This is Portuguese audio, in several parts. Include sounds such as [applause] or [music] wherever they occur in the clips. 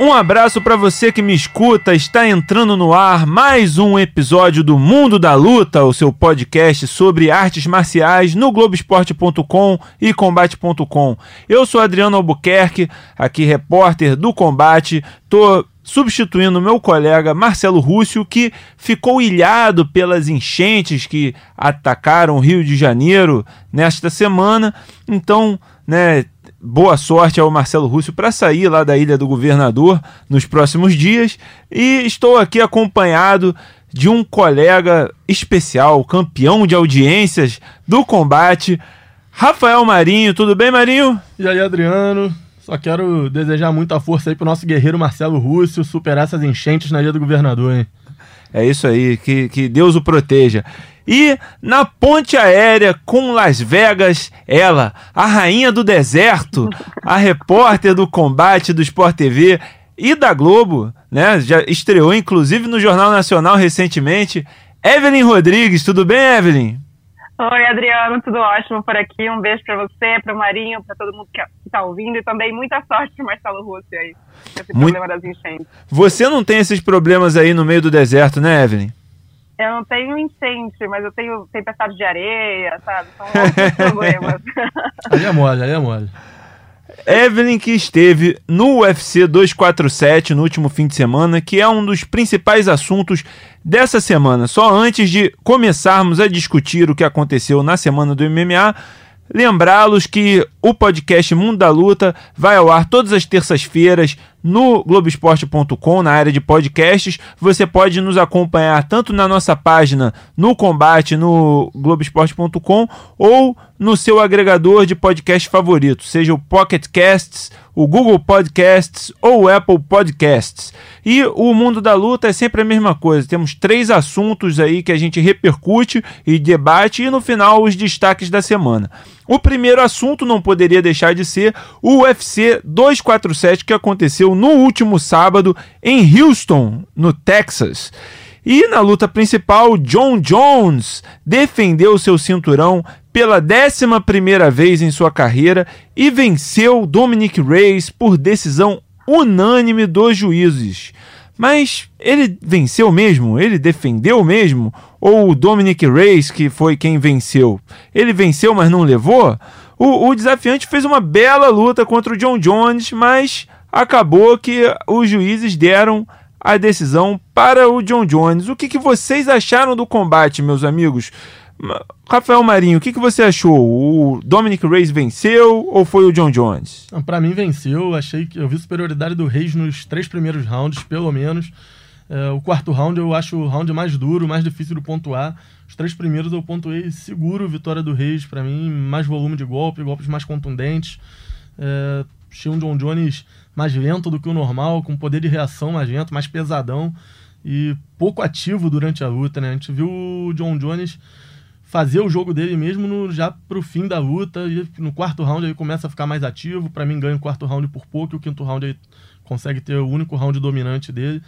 Um abraço para você que me escuta. Está entrando no ar mais um episódio do Mundo da Luta, o seu podcast sobre artes marciais no Globoesporte.com e Combate.com. Eu sou Adriano Albuquerque, aqui repórter do Combate. Tô substituindo meu colega Marcelo Rússio, que ficou ilhado pelas enchentes que atacaram o Rio de Janeiro nesta semana. Então, né, boa sorte ao Marcelo Rússio para sair lá da Ilha do Governador nos próximos dias. E estou aqui acompanhado de um colega especial, campeão de audiências do combate, Rafael Marinho. Tudo bem, Marinho? E aí, Adriano? Só quero desejar muita força aí pro nosso guerreiro Marcelo Rússio superar essas enchentes na Ilha do Governador, hein? É isso aí, que, que Deus o proteja. E na ponte aérea com Las Vegas, ela, a rainha do deserto, a repórter do combate do Sport TV e da Globo, né? Já estreou inclusive no Jornal Nacional recentemente. Evelyn Rodrigues, tudo bem, Evelyn? Oi, Adriano, tudo ótimo por aqui. Um beijo para você, para o Marinho, para todo mundo que está ouvindo e também muita sorte para Marcelo Rússio aí, esse Muito... problema das enchentes. Você não tem esses problemas aí no meio do deserto, né, Evelyn? Eu não tenho enchente, mas eu tenho tempestade de areia, sabe? São outros [laughs] problemas. Aí é mole, aí é mole. Evelyn que esteve no UFC 247 no último fim de semana, que é um dos principais assuntos dessa semana. Só antes de começarmos a discutir o que aconteceu na semana do MMA, lembrá-los que o podcast Mundo da Luta vai ao ar todas as terças-feiras no Globoesporte.com, na área de podcasts. Você pode nos acompanhar tanto na nossa página no Combate, no Globoesporte.com, ou no seu agregador de podcast favorito, seja o Pocket Casts, o Google Podcasts ou o Apple Podcasts. E o mundo da luta é sempre a mesma coisa. Temos três assuntos aí que a gente repercute e debate, e no final os destaques da semana. O primeiro assunto não poderia deixar de ser o UFC 247 que aconteceu no último sábado em Houston, no Texas. E na luta principal, John Jones defendeu seu cinturão pela 11 vez em sua carreira e venceu Dominic Reyes por decisão unânime dos juízes. Mas ele venceu mesmo? Ele defendeu mesmo? Ou o Dominic Reyes, que foi quem venceu? Ele venceu, mas não levou? O, o desafiante fez uma bela luta contra o John Jones, mas acabou que os juízes deram a decisão para o John Jones. O que, que vocês acharam do combate, meus amigos? Rafael Marinho, o que, que você achou? O Dominic Reis venceu ou foi o John Jones? Para mim venceu. Achei que eu vi superioridade do Reis nos três primeiros rounds, pelo menos. É, o quarto round eu acho o round mais duro, mais difícil de pontuar. Os três primeiros eu pontuei seguro vitória do Reis. Para mim, mais volume de golpe, golpes mais contundentes. É, achei um John Jones mais lento do que o normal, com poder de reação mais lento, mais pesadão e pouco ativo durante a luta, né? A gente viu o John Jones fazer o jogo dele mesmo no, já pro fim da luta e no quarto round ele começa a ficar mais ativo, para mim ganha o quarto round por pouco e o quinto round ele consegue ter o único round dominante dele,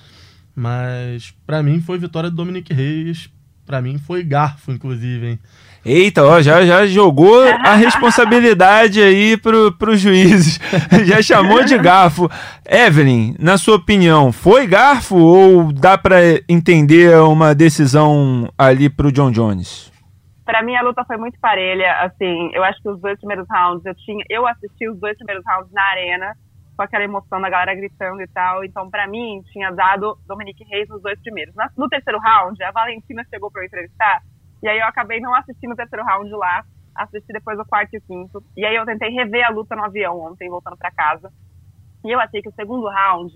mas para mim foi vitória do Dominic Reis, para mim foi garfo inclusive, hein? Eita, ó, já, já jogou a [laughs] responsabilidade aí pro, pros juízes. [laughs] já chamou de garfo. Evelyn, na sua opinião, foi garfo ou dá para entender uma decisão ali pro John Jones? Para mim a luta foi muito parelha, assim, eu acho que os dois primeiros rounds eu tinha, eu assisti os dois primeiros rounds na arena, com aquela emoção da galera gritando e tal, então para mim tinha dado Dominique Reis nos dois primeiros. No terceiro round, a Valentina chegou para eu entrevistar e aí eu acabei não assistindo o terceiro round lá, assisti depois o quarto e o quinto. E aí eu tentei rever a luta no avião ontem, voltando para casa. E eu achei que o segundo round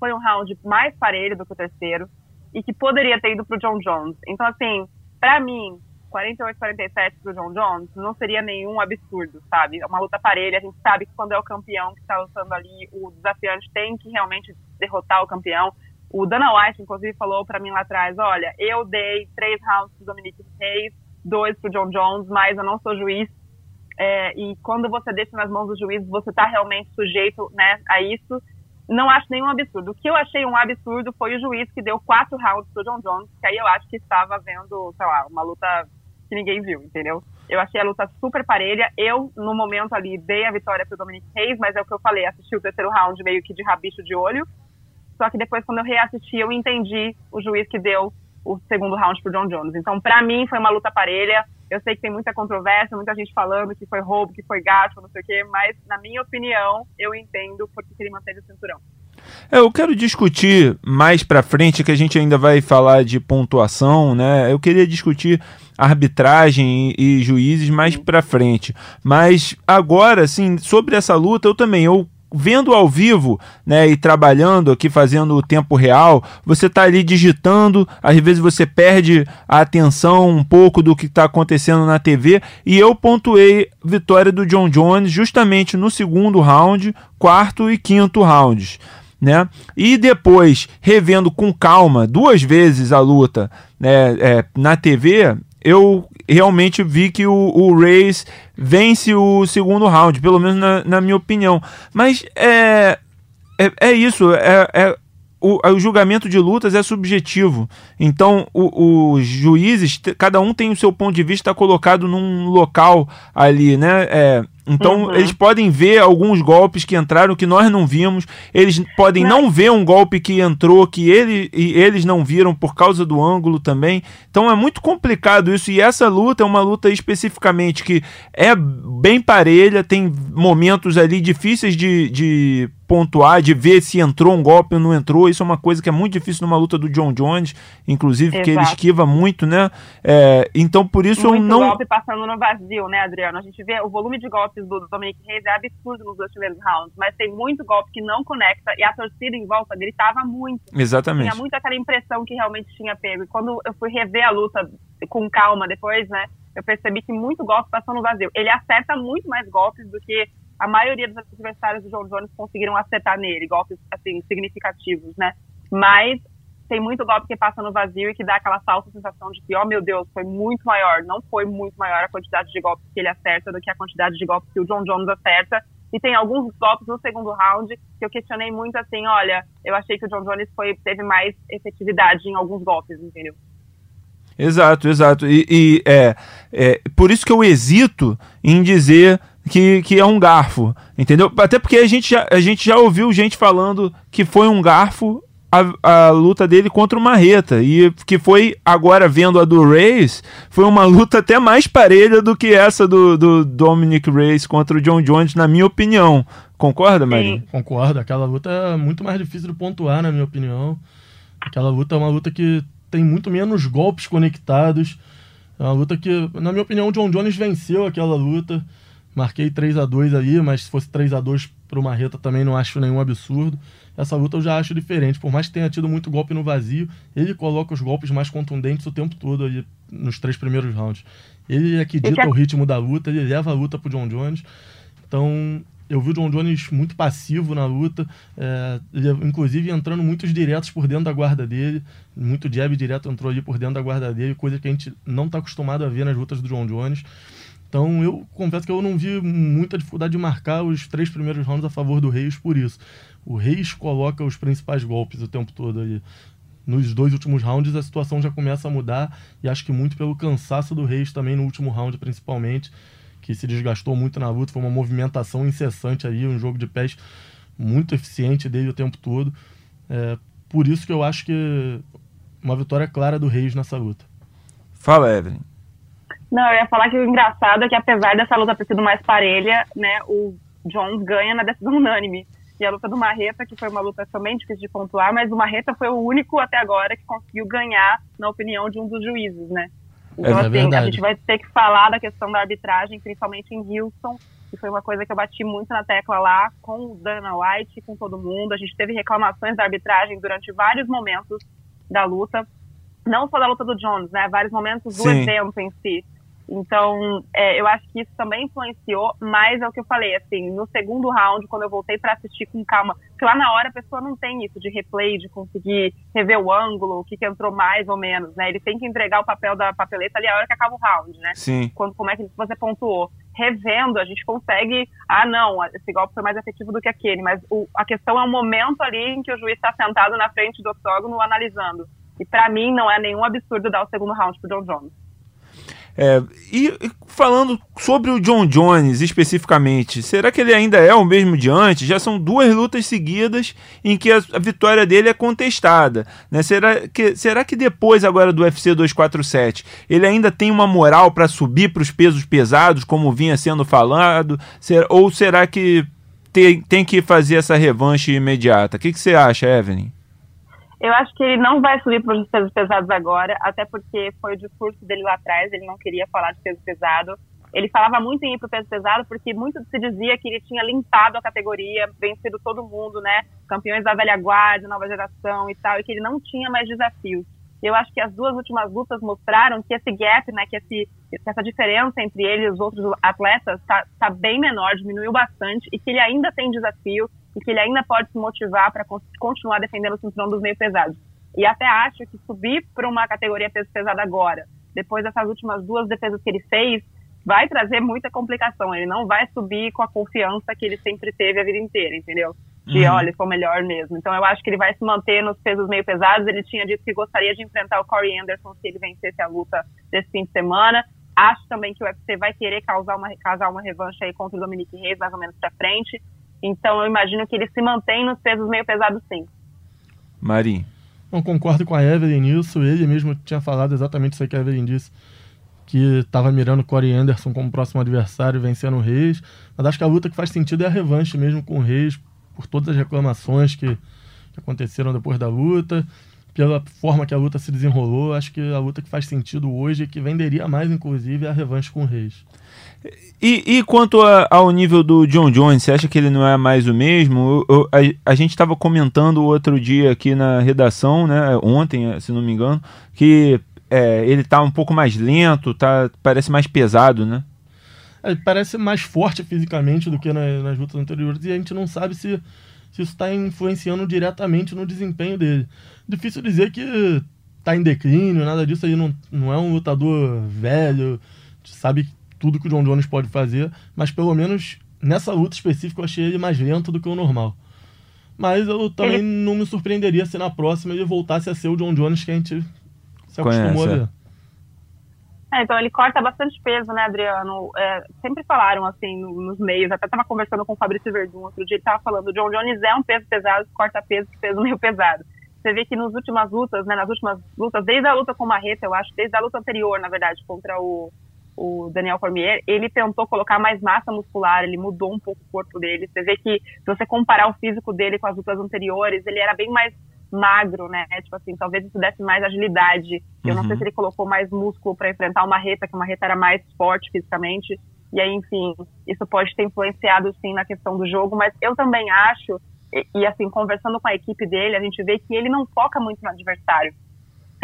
foi um round mais parelho do que o terceiro e que poderia ter ido pro John Jones. Então, assim, para mim, 48-47 pro John Jones não seria nenhum absurdo, sabe? É uma luta parelha, a gente sabe que quando é o campeão que está lutando ali, o desafiante tem que realmente derrotar o campeão. O Dana White, inclusive, falou para mim lá atrás: olha, eu dei três rounds pro Dominique Reis, dois pro John Jones, mas eu não sou juiz. É, e quando você deixa nas mãos do juiz, você está realmente sujeito né, a isso. não acho nenhum absurdo. O que eu achei um absurdo foi o juiz que deu quatro rounds pro John Jones, que aí eu acho que estava vendo, sei lá, uma luta que ninguém viu, entendeu? Eu achei a luta super parelha. Eu, no momento ali, dei a vitória pro Dominic Reis, mas é o que eu falei, assisti o terceiro round meio que de rabicho de olho. Só que depois, quando eu reassisti, eu entendi o juiz que deu o segundo round pro John Jones. Então, para mim, foi uma luta parelha. Eu sei que tem muita controvérsia, muita gente falando que foi roubo, que foi gato, não sei o quê, mas, na minha opinião, eu entendo porque ele manteve o cinturão. É, eu quero discutir mais para frente, que a gente ainda vai falar de pontuação, né? Eu queria discutir arbitragem e, e juízes mais para frente. Mas agora, assim, sobre essa luta, eu também eu vendo ao vivo, né, e trabalhando aqui, fazendo o tempo real, você está ali digitando, às vezes você perde a atenção um pouco do que está acontecendo na TV, e eu pontuei vitória do John Jones justamente no segundo round, quarto e quinto rounds. Né? E depois, revendo com calma duas vezes a luta né, é, na TV, eu realmente vi que o, o Reis vence o segundo round, pelo menos na, na minha opinião. Mas é, é, é isso, é, é o, o, julgamento de lutas é subjetivo. Então, os juízes, cada um tem o seu ponto de vista colocado num local ali, né? É, então, uhum. eles podem ver alguns golpes que entraram que nós não vimos. Eles podem não, não ver um golpe que entrou que ele, e eles não viram por causa do ângulo também. Então, é muito complicado isso. E essa luta é uma luta especificamente que é bem parelha, tem momentos ali difíceis de, de pontuar, de ver se entrou um golpe ou não entrou. Isso é uma coisa que é muito difícil numa luta do John Jones, inclusive, Exato. porque ele esquiva muito, né? É, então, por isso muito eu não. golpe passando no vazio, né, Adriano? A gente vê o volume de golpes do Dominic Reis é absurdo nos dois primeiros rounds, mas tem muito golpe que não conecta e a torcida em volta gritava muito. Exatamente. Tinha muito aquela impressão que realmente tinha pego. E quando eu fui rever a luta com calma depois, né? Eu percebi que muito golpe passou no vazio. Ele acerta muito mais golpes do que a maioria dos adversários do John Jones conseguiram acertar nele, golpes assim significativos, né? Mas tem muito golpe que passa no vazio e que dá aquela falsa sensação de que, oh meu Deus, foi muito maior. Não foi muito maior a quantidade de golpes que ele acerta do que a quantidade de golpes que o John Jones acerta. E tem alguns golpes no segundo round que eu questionei muito assim, olha, eu achei que o John Jones foi, teve mais efetividade em alguns golpes, entendeu? Exato, exato. E, e é, é por isso que eu hesito em dizer que, que é um garfo, entendeu? Até porque a gente, já, a gente já ouviu gente falando que foi um garfo a, a luta dele contra o Marreta. E que foi, agora vendo a do Reis, foi uma luta até mais parelha do que essa do, do Dominic Reis contra o John Jones, na minha opinião. Concorda, Marinho? Concordo. Aquela luta é muito mais difícil de pontuar, na minha opinião. Aquela luta é uma luta que tem muito menos golpes conectados. É uma luta que, na minha opinião, o John Jones venceu aquela luta. Marquei 3 a 2 aí, mas se fosse 3 a 2 pro Marreta também não acho nenhum absurdo. Essa luta eu já acho diferente. Por mais que tenha tido muito golpe no vazio, ele coloca os golpes mais contundentes o tempo todo ali nos três primeiros rounds. Ele é que dita o ritmo da luta, ele leva a luta pro John Jones. Então, eu vi o John Jones muito passivo na luta, é, inclusive entrando muitos diretos por dentro da guarda dele, muito jab direto entrou ali por dentro da guarda dele, coisa que a gente não está acostumado a ver nas lutas do John Jones. Então eu confesso que eu não vi muita dificuldade de marcar os três primeiros rounds a favor do Reis por isso. O Reis coloca os principais golpes o tempo todo ali. Nos dois últimos rounds a situação já começa a mudar e acho que muito pelo cansaço do Reis também no último round principalmente, que se desgastou muito na luta, foi uma movimentação incessante aí, um jogo de pés muito eficiente dele o tempo todo. É, por isso que eu acho que uma vitória clara do Reis nessa luta. Fala, Evelyn. Não, eu ia falar que o engraçado é que apesar dessa luta ter sido mais parelha, né, o Jones ganha na decisão unânime. E a luta do Marreta, que foi uma luta também difícil de pontuar, mas o Marreta foi o único até agora que conseguiu ganhar, na opinião de um dos juízes, né? Então, é assim, a gente vai ter que falar da questão da arbitragem, principalmente em Houston, que foi uma coisa que eu bati muito na tecla lá com o Dana White, com todo mundo. A gente teve reclamações da arbitragem durante vários momentos da luta, não só da luta do Jones, né? Vários momentos do Sim. evento em si. Então, é, eu acho que isso também influenciou, mas é o que eu falei, assim, no segundo round, quando eu voltei para assistir com calma, porque lá na hora a pessoa não tem isso de replay, de conseguir rever o ângulo, o que, que entrou mais ou menos, né? Ele tem que entregar o papel da papeleta ali a hora que acaba o round, né? Sim. Quando, como é que você pontuou. revendo, a gente consegue, ah, não, esse golpe foi mais efetivo do que aquele, mas o, a questão é o momento ali em que o juiz está sentado na frente do octógono analisando. E para mim não é nenhum absurdo dar o segundo round pro John Jones. É, e, falando sobre o John Jones especificamente, será que ele ainda é o mesmo de antes? Já são duas lutas seguidas em que a, a vitória dele é contestada. Né? Será, que, será que depois agora do UFC 247 ele ainda tem uma moral para subir para os pesos pesados, como vinha sendo falado? Ser, ou será que tem, tem que fazer essa revanche imediata? O que, que você acha, Evelyn? Eu acho que ele não vai subir para os pesos pesados agora, até porque foi o discurso dele lá atrás, ele não queria falar de peso pesado. Ele falava muito em ir para o peso pesado porque muito se dizia que ele tinha limpado a categoria, vencido todo mundo, né? Campeões da velha guarda, nova geração e tal, e que ele não tinha mais desafios. Eu acho que as duas últimas lutas mostraram que esse gap, né, que, esse, que essa diferença entre ele e os outros atletas está tá bem menor, diminuiu bastante e que ele ainda tem desafio e que ele ainda pode se motivar para continuar defendendo o cinturão dos meio pesados. E até acho que subir para uma categoria peso pesado agora, depois dessas últimas duas defesas que ele fez, vai trazer muita complicação. Ele não vai subir com a confiança que ele sempre teve a vida inteira, entendeu? De, uhum. olha, sou melhor mesmo. Então eu acho que ele vai se manter nos pesos meio pesados. Ele tinha dito que gostaria de enfrentar o Corey Anderson se ele vencesse a luta desse fim de semana. Acho também que o UFC vai querer causar uma, causar uma revanche aí contra o Dominique Reis, mais ou menos pra frente. Então eu imagino que ele se mantém nos pesos meio pesados sim. Marim. Não concordo com a Evelyn nisso. Ele mesmo tinha falado exatamente isso que a Evelyn disse. Que estava mirando o Corey Anderson como próximo adversário, vencendo o Reis. Mas acho que a luta que faz sentido é a revanche mesmo com o Reis, por todas as reclamações que, que aconteceram depois da luta, pela forma que a luta se desenrolou. Acho que a luta que faz sentido hoje, que venderia mais, inclusive, é a revanche com o Reis. E, e quanto a, ao nível do John Jones, você acha que ele não é mais o mesmo? Eu, eu, a, a, gente estava comentando outro dia aqui na redação, né, ontem, se não me engano, que é, ele está um pouco mais lento, tá, parece mais pesado, né? É, parece mais forte fisicamente do que nas, nas lutas anteriores e a gente não sabe se, se isso está influenciando diretamente no desempenho dele. Difícil dizer que está em declínio, nada disso aí não, não é um lutador velho, sabe tudo que o John Jones pode fazer, mas pelo menos nessa luta específica eu achei ele mais lento do que o normal. Mas eu também ele... não me surpreenderia se na próxima ele voltasse a ser o John Jones que a gente se acostumou Conhece, a ver. É, então ele corta bastante peso, né, Adriano? É, sempre falaram assim nos meios, até estava conversando com o Fabrício Verdun outro dia, ele estava falando, o John Jones é um peso pesado, corta peso, peso meio pesado. Você vê que nas últimas lutas, né, nas últimas lutas, desde a luta com o Marreta, eu acho, desde a luta anterior, na verdade, contra o, o Daniel Cormier, ele tentou colocar mais massa muscular, ele mudou um pouco o corpo dele. Você vê que, se você comparar o físico dele com as lutas anteriores, ele era bem mais magro, né? Tipo assim, talvez isso desse mais agilidade. Eu uhum. não sei uhum. se ele colocou mais músculo para enfrentar uma reta, que uma reta era mais forte fisicamente. E aí, enfim, isso pode ter influenciado sim na questão do jogo, mas eu também acho, e, e assim, conversando com a equipe dele, a gente vê que ele não foca muito no adversário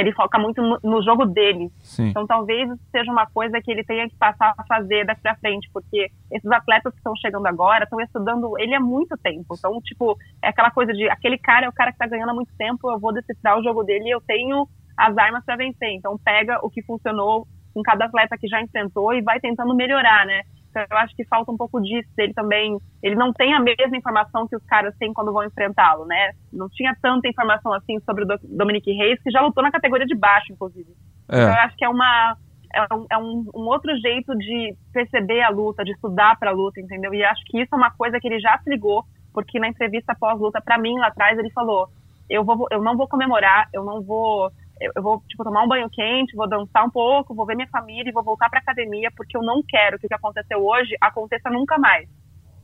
ele foca muito no, no jogo dele. Sim. Então talvez seja uma coisa que ele tenha que passar a fazer daqui pra frente, porque esses atletas que estão chegando agora estão estudando ele há muito tempo. Então, tipo, é aquela coisa de aquele cara é o cara que tá ganhando há muito tempo, eu vou decifrar o jogo dele e eu tenho as armas para vencer. Então pega o que funcionou com cada atleta que já enfrentou e vai tentando melhorar, né? Então, eu acho que falta um pouco disso. Ele também, ele não tem a mesma informação que os caras têm quando vão enfrentá-lo, né? Não tinha tanta informação assim sobre o Dominique Reis, que já lutou na categoria de baixo, inclusive. É. Então, eu acho que é uma é, um, é um, um, outro jeito de perceber a luta, de estudar para a luta, entendeu? E acho que isso é uma coisa que ele já se ligou, porque na entrevista pós-luta, para mim lá atrás, ele falou: eu, vou, eu não vou comemorar, eu não vou eu vou, tipo, tomar um banho quente, vou dançar um pouco, vou ver minha família e vou voltar pra academia, porque eu não quero que o que aconteceu hoje aconteça nunca mais.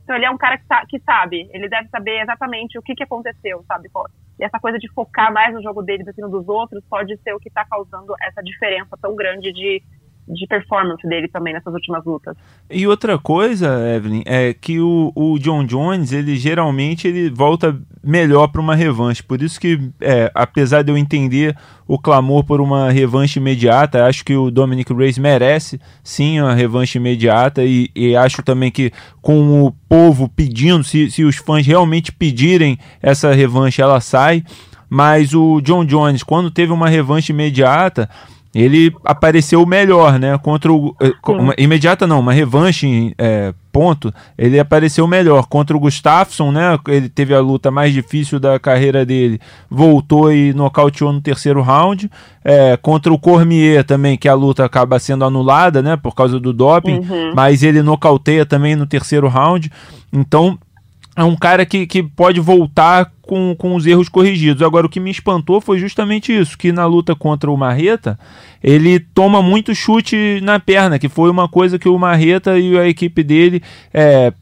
Então ele é um cara que, que sabe, ele deve saber exatamente o que, que aconteceu, sabe? E essa coisa de focar mais no jogo dele do que no dos outros pode ser o que está causando essa diferença tão grande de de performance dele também nessas últimas lutas. E outra coisa, Evelyn, é que o, o John Jones, ele geralmente ele volta melhor para uma revanche. Por isso que, é, apesar de eu entender o clamor por uma revanche imediata, acho que o Dominic Reyes merece sim uma revanche imediata e, e acho também que com o povo pedindo, se, se os fãs realmente pedirem essa revanche, ela sai. Mas o John Jones, quando teve uma revanche imediata, ele apareceu melhor, né? Contra o. Eh, uma, imediata não, uma revanche é, ponto. Ele apareceu melhor. Contra o Gustafsson, né? Ele teve a luta mais difícil da carreira dele. Voltou e nocauteou no terceiro round. É, contra o Cormier também, que a luta acaba sendo anulada, né? Por causa do doping. Uhum. Mas ele nocauteia também no terceiro round. Então, é um cara que, que pode voltar com, com os erros corrigidos. Agora, o que me espantou foi justamente isso, que na luta contra o Marreta, ele toma muito chute na perna, que foi uma coisa que o Marreta e a equipe dele é,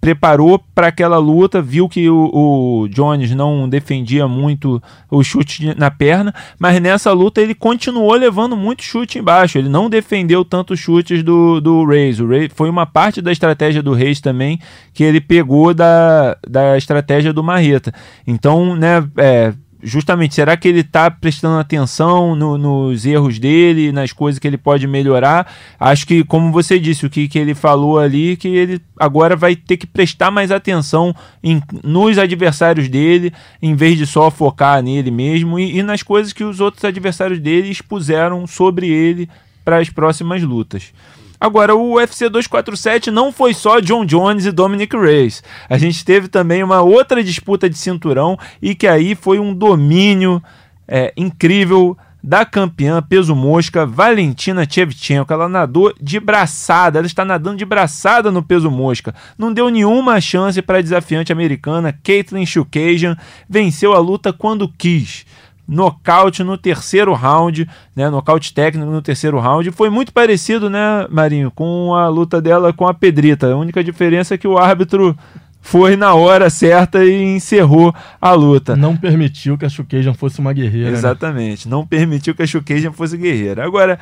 preparou para aquela luta, viu que o, o, Jones não defendia muito o chute na perna, mas nessa luta ele continuou levando muito chute embaixo. Ele não defendeu tanto chutes do, do Reis. O Reis foi uma parte da estratégia do Reis também que ele pegou da, da estratégia do Marreta. Então, né, é, justamente, será que ele está prestando atenção no, nos erros dele, nas coisas que ele pode melhorar? Acho que, como você disse, o que, que ele falou ali, que ele agora vai ter que prestar mais atenção em, nos adversários dele, em vez de só focar nele mesmo e, e nas coisas que os outros adversários dele expuseram sobre ele para as próximas lutas. Agora, o UFC 247 não foi só John Jones e Dominic Reyes. A gente teve também uma outra disputa de cinturão e que aí foi um domínio é, incrível da campeã peso mosca Valentina Shevchenko. Ela nadou de braçada, ela está nadando de braçada no peso mosca. Não deu nenhuma chance para a desafiante americana Caitlin Chukagian. Venceu a luta quando quis nocaute no terceiro round, né? Nocaute técnico no terceiro round. Foi muito parecido, né, Marinho, com a luta dela com a Pedrita. A única diferença é que o árbitro foi na hora certa e encerrou a luta. Não permitiu que a Chukagian fosse uma guerreira. Né? Exatamente, né? não permitiu que a Chukagian fosse guerreira. Agora,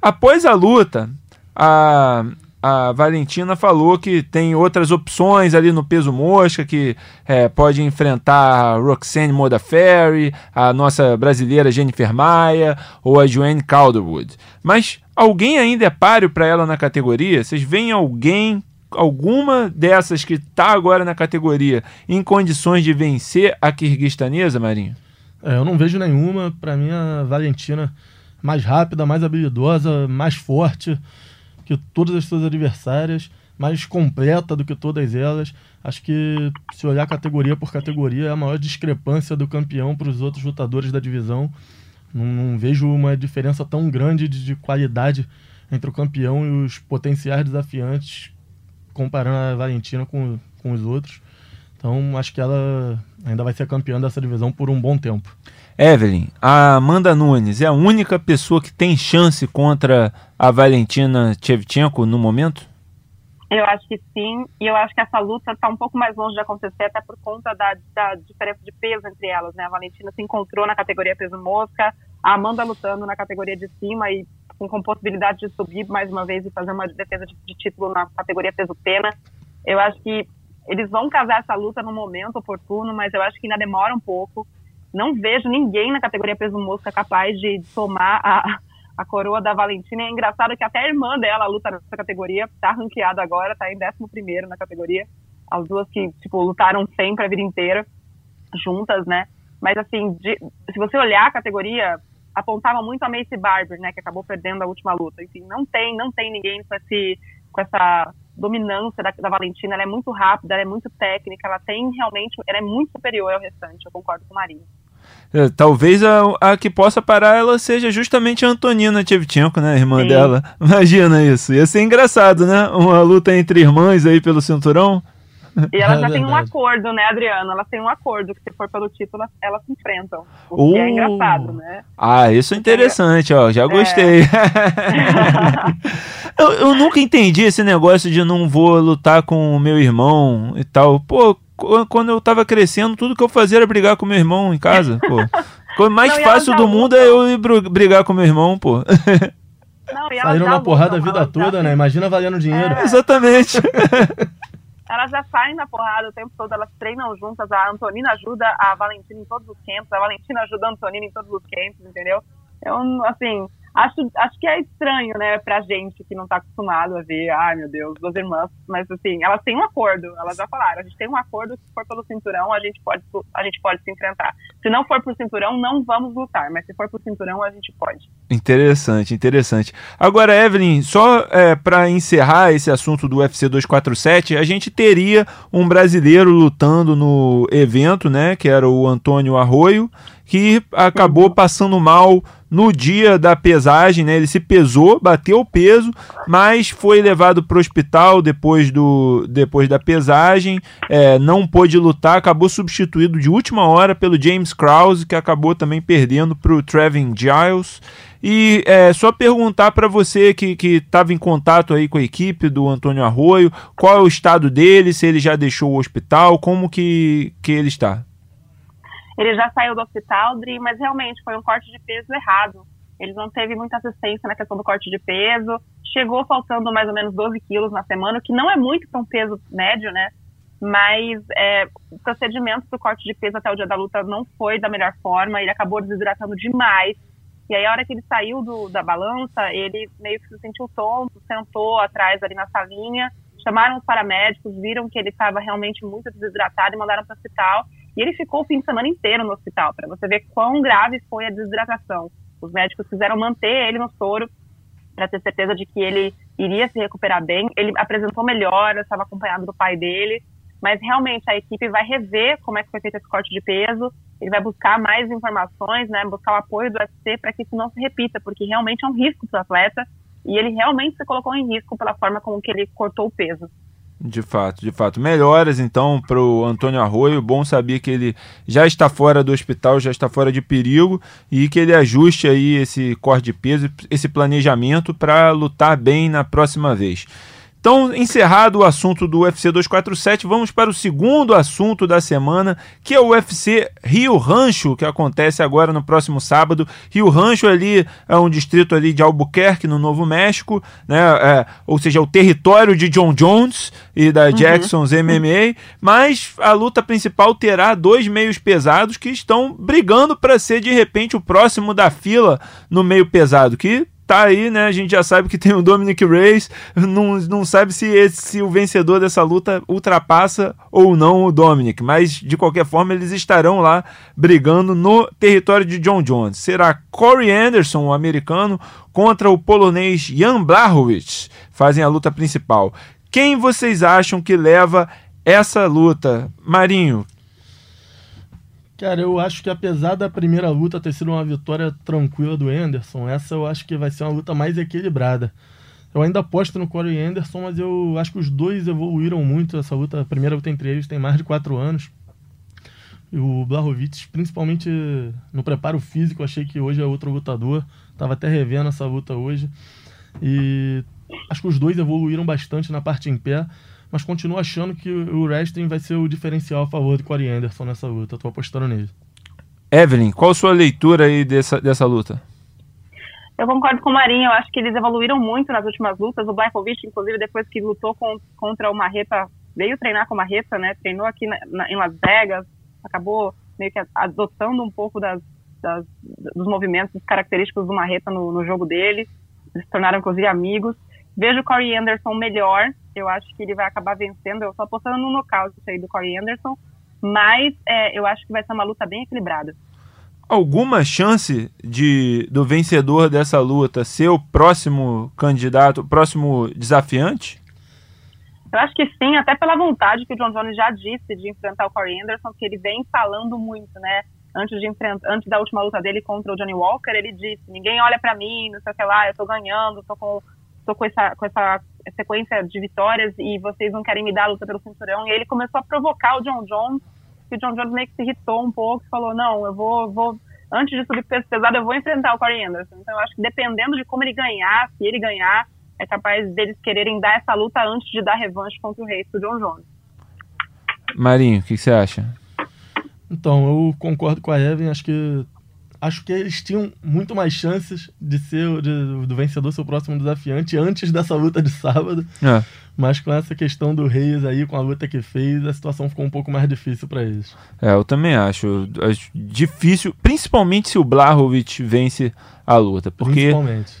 após a luta, a, a Valentina falou que tem outras opções ali no peso mosca, que é, pode enfrentar a Roxane Modafferi, a nossa brasileira Jennifer Maia ou a Joanne Calderwood. Mas alguém ainda é páreo para ela na categoria? Vocês veem alguém, alguma dessas que está agora na categoria, em condições de vencer a kirguistanesa, Marinho? É, eu não vejo nenhuma. Para mim, a Valentina mais rápida, mais habilidosa, mais forte que todas as suas adversárias, mais completa do que todas elas. Acho que se olhar categoria por categoria, é a maior discrepância do campeão para os outros lutadores da divisão. Não, não vejo uma diferença tão grande de, de, qualidade entre o campeão e os potenciais desafiantes, comparando a Valentina com, com os outros. Então, acho que ela ainda vai ser campeã dessa divisão por um bom tempo. Evelyn, a Amanda Nunes é a única pessoa que tem chance contra a Valentina Shevchenko no momento? Eu acho que sim, e eu acho que essa luta está um pouco mais longe de acontecer, até por conta da, da, diferença de peso entre elas, né? A Valentina se encontrou na categoria peso mosca, a Amanda lutando na categoria de cima e com, com possibilidade de subir mais uma vez e fazer uma defesa de, de título na categoria peso pena. Eu acho que eles vão casar essa luta no momento oportuno, mas eu acho que ainda demora um pouco não vejo ninguém na categoria peso mosca capaz de tomar a, a coroa da Valentina. É engraçado que até a irmã dela luta nessa categoria, tá ranqueada agora, tá em 11 na categoria. As duas que, tipo, lutaram sempre a vida inteira, juntas, né? Mas, assim, de, se você olhar a categoria, apontava muito a Macy Barber, né? Que acabou perdendo a última luta. Enfim, não tem, não tem ninguém com, esse, com essa dominância da, da Valentina. Ela é muito rápida, ela é muito técnica, ela tem realmente, ela é muito superior ao restante. Eu concordo com o Marinho. É, talvez a, a que possa parar ela seja justamente a Antonina Tchevchenko, né, a irmã Sim. dela. [laughs] Imagina isso. Ia ser engraçado, né? Uma luta entre irmãs aí pelo cinturão. E elas é já têm um acordo, né, Adriano? Elas têm um acordo que se for pelo título, elas, se enfrentam. O uh, que é uh! engraçado, né? Ah, isso é interessante, ó. Já gostei. É. [laughs] [laughs] eu, eu nunca entendi esse negócio de não vou lutar com o meu irmão e tal. Pô, quando eu tava crescendo, tudo que eu fazia era brigar com meu irmão em casa, pô. [laughs] O mais não, fácil do mundo é eu ir brigar com meu irmão, pô. Não, Saíram na porrada a vida toda, né? Imagina valendo dinheiro. É. Exatamente. [laughs] elas já saem na porrada o tempo todo, elas treinam juntas. A Antonina ajuda a Valentina em todos os campos, a Valentina ajuda a Antonina em todos os campos, entendeu? Então, assim, acho, acho que é estranho, né, pra gente que não tá acostumado a ver, ai meu Deus, duas irmãs, mas assim, elas têm um acordo, elas já falaram, a gente tem um acordo, se for pelo cinturão, a gente pode, a gente pode se enfrentar. Se não for pro cinturão, não vamos lutar, mas se for pro cinturão, a gente pode. Interessante, interessante. Agora, Evelyn, só é, para encerrar esse assunto do UFC 247, a gente teria um brasileiro lutando no evento, né, que era o Antônio Arroio, que acabou passando mal no dia da pesagem, né? Ele se pesou, bateu o peso, mas foi levado para o hospital depois, do, depois da pesagem, é, não pôde lutar, acabou substituído de última hora pelo James Krause, que acabou também perdendo para o Trevin Giles. E é, só perguntar para você que estava em contato aí com a equipe do Antônio Arroio, qual é o estado dele, se ele já deixou o hospital, como que, que ele está? Ele já saiu do hospital, Dri, mas realmente foi um corte de peso errado. Ele não teve muita assistência na questão do corte de peso. Chegou faltando mais ou menos 12 quilos na semana, que não é muito para um peso médio, né? Mas é, o procedimento do corte de peso até o dia da luta não foi da melhor forma. Ele acabou desidratando demais. E aí, a hora que ele saiu do, da balança, ele meio que se sentiu tonto, sentou atrás ali na salinha. Chamaram os paramédicos, viram que ele estava realmente muito desidratado e mandaram para o hospital. E ele ficou o fim de semana inteiro no hospital, para você ver quão grave foi a desidratação. Os médicos quiseram manter ele no soro para ter certeza de que ele iria se recuperar bem. Ele apresentou melhora, estava acompanhado do pai dele, mas realmente a equipe vai rever como é que foi feito esse corte de peso. Ele vai buscar mais informações, né, buscar o apoio do UFC para que isso não se repita, porque realmente é um risco para o atleta e ele realmente se colocou em risco pela forma como que ele cortou o peso. De fato, de fato. Melhoras então para o Antônio Arroio. Bom saber que ele já está fora do hospital, já está fora de perigo e que ele ajuste aí esse corte de peso, esse planejamento para lutar bem na próxima vez. Então, encerrado o assunto do UFC 247, vamos para o segundo assunto da semana, que é o UFC Rio Rancho, que acontece agora no próximo sábado. Rio Rancho ali é um distrito ali de Albuquerque, no Novo México, né? É, ou seja, é o território de John Jones e da uhum. Jackson's MMA, mas a luta principal terá dois meios pesados que estão brigando para ser de repente o próximo da fila no meio pesado, que tá aí, né? A gente já sabe que tem o Dominic Reyes, não, não sabe se, esse, se o vencedor dessa luta ultrapassa ou não o Dominic, mas de qualquer forma eles estarão lá brigando no território de John Jones. Será Corey Anderson, o americano, contra o polonês Jan Blachowicz, fazem a luta principal. Quem vocês acham que leva essa luta? Marinho, Cara, eu acho que apesar da primeira luta ter sido uma vitória tranquila do Anderson, essa eu acho que vai ser uma luta mais equilibrada. Eu ainda aposto no Corey Anderson, mas eu acho que os dois evoluíram muito essa luta. A primeira luta entre eles tem mais de quatro anos. E o Blahovic, principalmente no preparo físico, achei que hoje é outro lutador. Tava até revendo essa luta hoje. E acho que os dois evoluíram bastante na parte em pé mas continuo achando que o wrestling vai ser o diferencial a favor do Corey Anderson nessa luta. Eu tô apostando nele. Evelyn, qual a sua leitura aí dessa, dessa luta? Eu concordo com o Marinho, eu acho que eles evoluíram muito nas últimas lutas. O Blachowicz, inclusive, depois que lutou com, contra o Marreta, veio treinar com o Marreta, né? Treinou aqui na, na, em Las Vegas, acabou meio que adotando um pouco das, das, dos movimentos característicos do Marreta no, no jogo dele. Eles se tornaram, inclusive, amigos. Vejo o Corey Anderson melhor, eu acho que ele vai acabar vencendo. Eu estou apostando no nocaute aí do Corey Anderson, mas é, eu acho que vai ser uma luta bem equilibrada. Alguma chance de do vencedor dessa luta ser o próximo candidato, o próximo desafiante? Eu acho que sim, até pela vontade que o John Jones já disse de enfrentar o Corey Anderson, que ele vem falando muito, né? Antes, de enfrentar, antes da última luta dele contra o Johnny Walker, ele disse: ninguém olha para mim, não sei o que lá, eu tô ganhando, tô com, tô com essa, com essa sequência de vitórias e vocês não querem me dar a luta pelo cinturão. E ele começou a provocar o John Jones, e o John Jones meio que se irritou um pouco e falou: não, eu vou, vou antes de subir peso pesado, eu vou enfrentar o Corey Anderson. Então eu acho que dependendo de como ele ganhar, se ele ganhar, é capaz deles quererem dar essa luta antes de dar revanche contra o rei do John Jones. Marinho, o que você acha? Então, eu concordo com a Evan, acho que acho que eles tinham muito mais chances de ser de, do vencedor seu próximo desafiante antes dessa luta de sábado. É. Mas com essa questão do Reis aí, com a luta que fez, a situação ficou um pouco mais difícil para eles. É, eu também acho, acho difícil, principalmente se o Blachowicz vence a luta, porque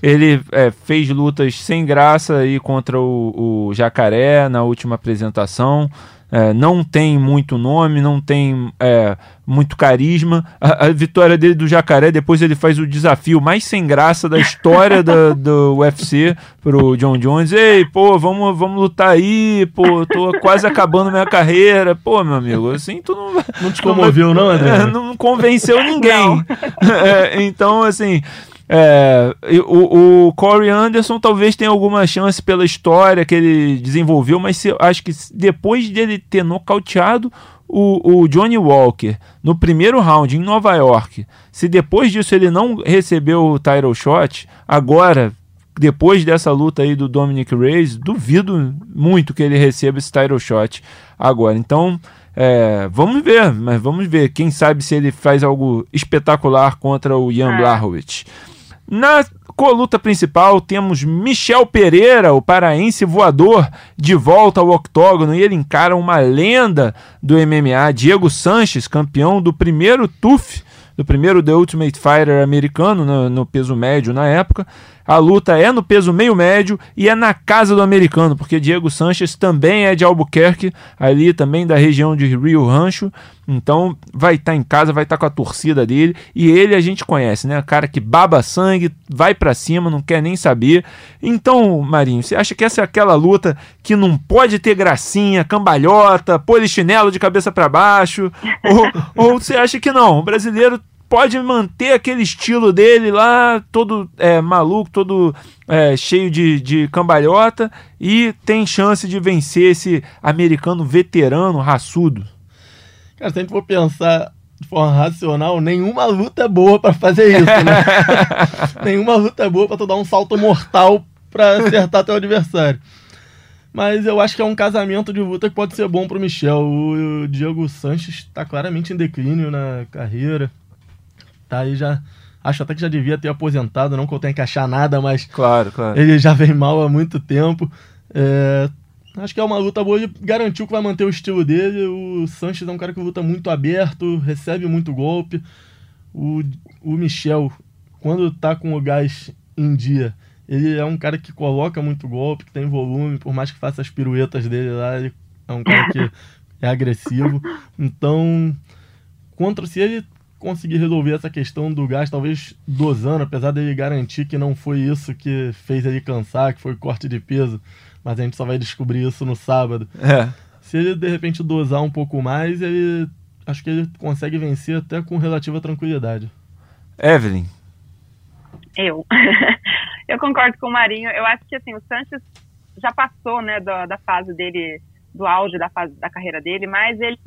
ele é, fez lutas sem graça aí contra o, o Jacaré na última apresentação é, não tem muito nome, não tem é, muito carisma. A, a, vitória dele do Jacaré, depois ele faz o desafio mais sem graça da história da, do UFC pro John Jones. Ei, pô, vamos, vamos lutar aí, pô, tô quase acabando minha carreira. Pô, meu amigo, assim, tu não. Não te comoveu, não, André? Não convenceu ninguém. [laughs] É, então, assim. É, o, o Corey Anderson talvez tenha alguma chance pela história que ele desenvolveu, mas se, acho que depois dele ter nocauteado o, o, Johnny Walker no primeiro round em Nova York, se depois disso ele não recebeu o title shot, agora, depois dessa luta aí do Dominic Reyes, duvido muito que ele receba esse title shot agora. Então, é, vamos ver, mas vamos ver. Quem sabe se ele faz algo espetacular contra o Ian é. Blachowicz. Na coluta principal temos Michel Pereira, o paraense voador, de volta ao octógono e ele encara uma lenda do MMA, Diego Sanches, campeão do primeiro TUF, do primeiro The Ultimate Fighter americano no, no peso médio na época. A luta é no peso meio médio e é na casa do americano, porque Diego Sanches também é de Albuquerque, ali também da região de Rio Rancho. Então vai estar tá em casa, vai estar tá com a torcida dele. E ele a gente conhece, né? O cara que baba sangue, vai para cima, não quer nem saber. Então, Marinho, você acha que essa é aquela luta que não pode ter gracinha, cambalhota, polichinelo de cabeça para baixo? ou, [laughs] ou você acha que não? O brasileiro pode manter aquele estilo dele lá, todo é, maluco, todo é, cheio de, de cambalhota, e tem chance de vencer esse americano veterano, raçudo. Cara, se a gente for pensar de forma racional, nenhuma luta é boa para fazer isso, né? [laughs] nenhuma luta é boa para tu dar um salto mortal para acertar teu adversário. Mas eu acho que é um casamento de luta que pode ser bom pro Michel. O Diego Sanches está claramente em declínio na carreira. Tá aí já. Acho até que já devia ter aposentado, não que eu tenha que achar nada, mas. Claro, claro. Ele já vem mal há muito tempo. É, acho que é uma luta boa. Ele garantiu que vai manter o estilo dele. O Sanches é um cara que luta muito aberto, recebe muito golpe. O, o Michel, quando tá com o gás em dia, ele é um cara que coloca muito golpe, que tem volume, por mais que faça as piruetas dele lá, ele é um cara que [laughs] é agressivo. Então, contra se ele conseguir resolver essa questão do gás, talvez dosando, apesar dele garantir que não foi isso que fez ele cansar, que foi corte de peso, mas a gente só vai descobrir isso no sábado. É. Se ele de repente dosar um pouco mais, ele acho que ele consegue vencer até com relativa tranquilidade. Evelyn. Eu. [laughs] eu concordo com o Marinho. Eu acho que assim, o Sanches já passou, né, da, da fase dele do auge da fase da carreira dele, mas ele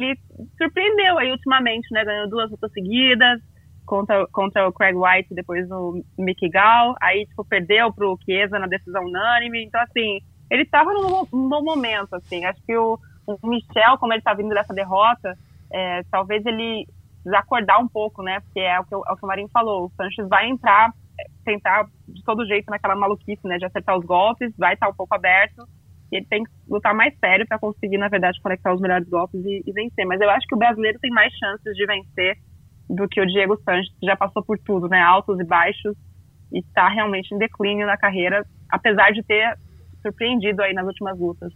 surpreendeu aí ultimamente, né? Ganhou duas lutas seguidas contra, contra o Craig White, depois o Mickey Gall, aí tipo perdeu pro Chiesa na decisão unânime. Então assim, ele estava num, bom momento, assim. Acho que o, o Michel, como ele tá vindo dessa derrota, é, talvez ele acordar um pouco, né? Porque é o que, é o, que o Marinho falou, o Sanches vai entrar, é, tentar de todo jeito naquela maluquice, né? De acertar os golpes, vai estar tá um pouco aberto ele tem que lutar mais sério para conseguir, na verdade, conectar os melhores golpes e, e, vencer. Mas eu acho que o brasileiro tem mais chances de vencer do que o Diego Sanches, que já passou por tudo, né? Altos e baixos, e está realmente em declínio na carreira, apesar de ter surpreendido aí nas últimas lutas.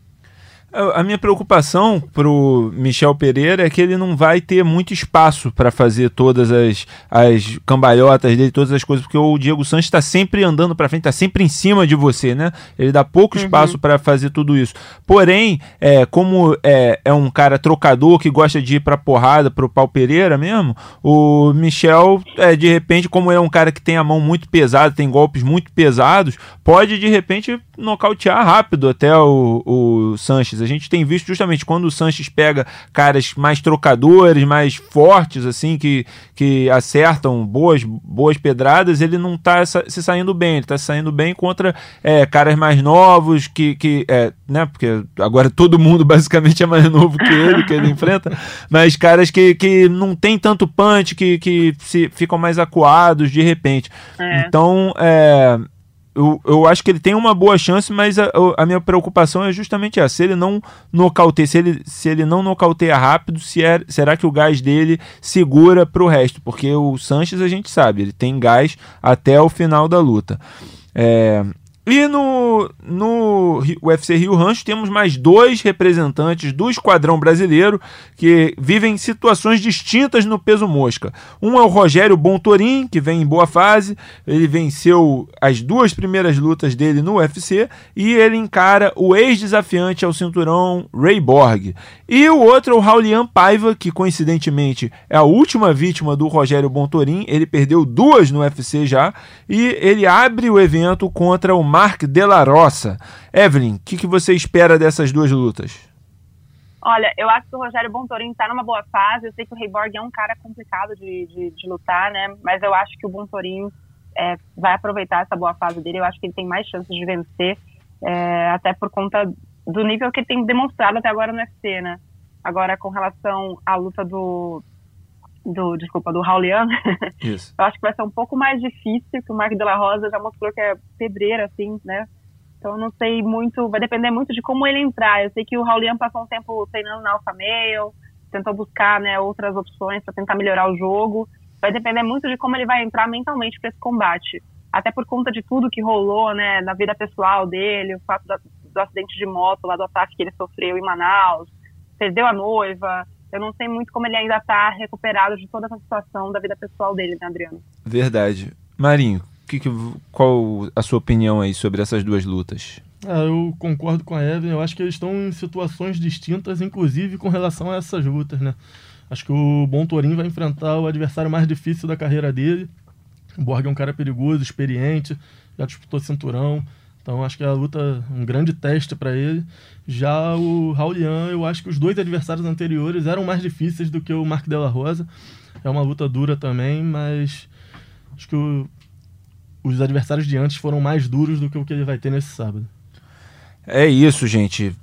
A minha preocupação pro Michel Pereira é que ele não vai ter muito espaço para fazer todas as, as cambalhotas dele, todas as coisas, porque o Diego Santos está sempre andando para frente, está sempre em cima de você, né? Ele dá pouco uhum. espaço para fazer tudo isso. Porém, é, como é, é um cara trocador que gosta de ir para porrada, pro pau Pereira mesmo, o Michel, é, de repente, como é um cara que tem a mão muito pesada, tem golpes muito pesados, pode de repente nocautear rápido até o, o Sanches A gente tem visto justamente quando o Sanches pega caras mais trocadores, mais fortes, assim, que, que acertam boas, boas pedradas, ele não tá se saindo bem, ele tá se saindo bem contra é, caras mais novos, que, que é, né, porque agora todo mundo [laughs] basicamente é mais novo que ele, que ele enfrenta, [laughs] mas caras que, que não tem tanto punch, que, que se, ficam mais acuados de repente. É. Então, é, eu, eu acho que ele tem uma boa chance, mas a, a minha preocupação é justamente essa. Se ele não nocauteia, se ele, se ele não nocauteia rápido, se é, será que o gás dele segura para o resto? Porque o Sanches a gente sabe, ele tem gás até o final da luta. É, e no, no UFC Rio Rancho temos mais dois representantes do esquadrão brasileiro que vivem situações distintas no peso mosca. Um é o Rogério Bontorin, que vem em boa fase, ele venceu as duas primeiras lutas dele no UFC e ele encara o ex-desafiante ao cinturão Ray Borg. E o outro é o Raulian Paiva, que coincidentemente é a última vítima do Rogério Bontorin, ele perdeu duas no UFC já, e ele abre o evento contra o Mark De La Roça. Evelyn, o que, que você espera dessas duas lutas? Olha, eu acho que o Rogério Bontorin está numa boa fase. Eu sei que o Reiborg é um cara complicado de, de, de, lutar, né? Mas eu acho que o Bontorin é, vai aproveitar essa boa fase dele. Eu acho que ele tem mais chances de vencer, é, até por conta do nível que ele tem demonstrado até agora no UFC, né? Agora, com relação à luta do, do desculpa, do Raulian, [laughs] eu acho que vai ser um pouco mais difícil, que o Mark de la Rosa já mostrou que é pedreira, assim, né? Então eu não sei muito, vai depender muito de como ele entrar. Eu sei que o Raulian passou um tempo treinando na Alpha Male, tentou buscar né, outras opções para tentar melhorar o jogo. Vai depender muito de como ele vai entrar mentalmente para esse combate. Até por conta de tudo que rolou né, na vida pessoal dele, o fato do, do acidente de moto, lá do ataque que ele sofreu em Manaus, perdeu a noiva, eu não sei muito como ele ainda está recuperado de toda essa situação da vida pessoal dele, né, Adriano? Verdade. Marinho, que, que, qual a sua opinião aí sobre essas duas lutas? Ah, eu concordo com a Evan. Eu acho que eles estão em situações distintas, inclusive com relação a essas lutas, né? Acho que o Bom Torim vai enfrentar o adversário mais difícil da carreira dele. O Borg é um cara perigoso, experiente, já disputou cinturão. Então acho que a luta um grande teste para ele. Já o Raulian, eu acho que os dois adversários anteriores eram mais difíceis do que o Mark Della Rosa. É uma luta dura também, mas acho que o, os adversários de antes foram mais duros do que o que ele vai ter nesse sábado. É isso, gente.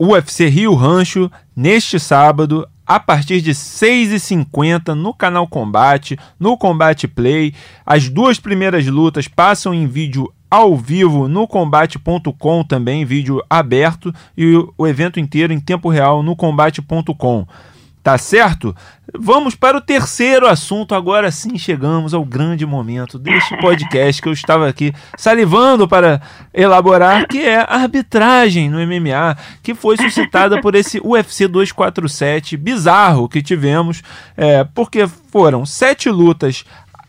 UFC Rio Rancho, neste sábado, a partir de 6h50 no canal Combate, no Combate Play. As duas primeiras lutas passam em vídeo ao vivo no combate.com também, vídeo aberto e o evento inteiro em tempo real no combate.com. Tá certo? Vamos para o terceiro assunto. Agora sim chegamos ao grande momento deste [laughs] podcast que eu estava aqui salivando para elaborar, que é a arbitragem no MMA, que foi suscitada por esse [laughs] UFC 247 bizarro que tivemos, é, porque foram sete lutas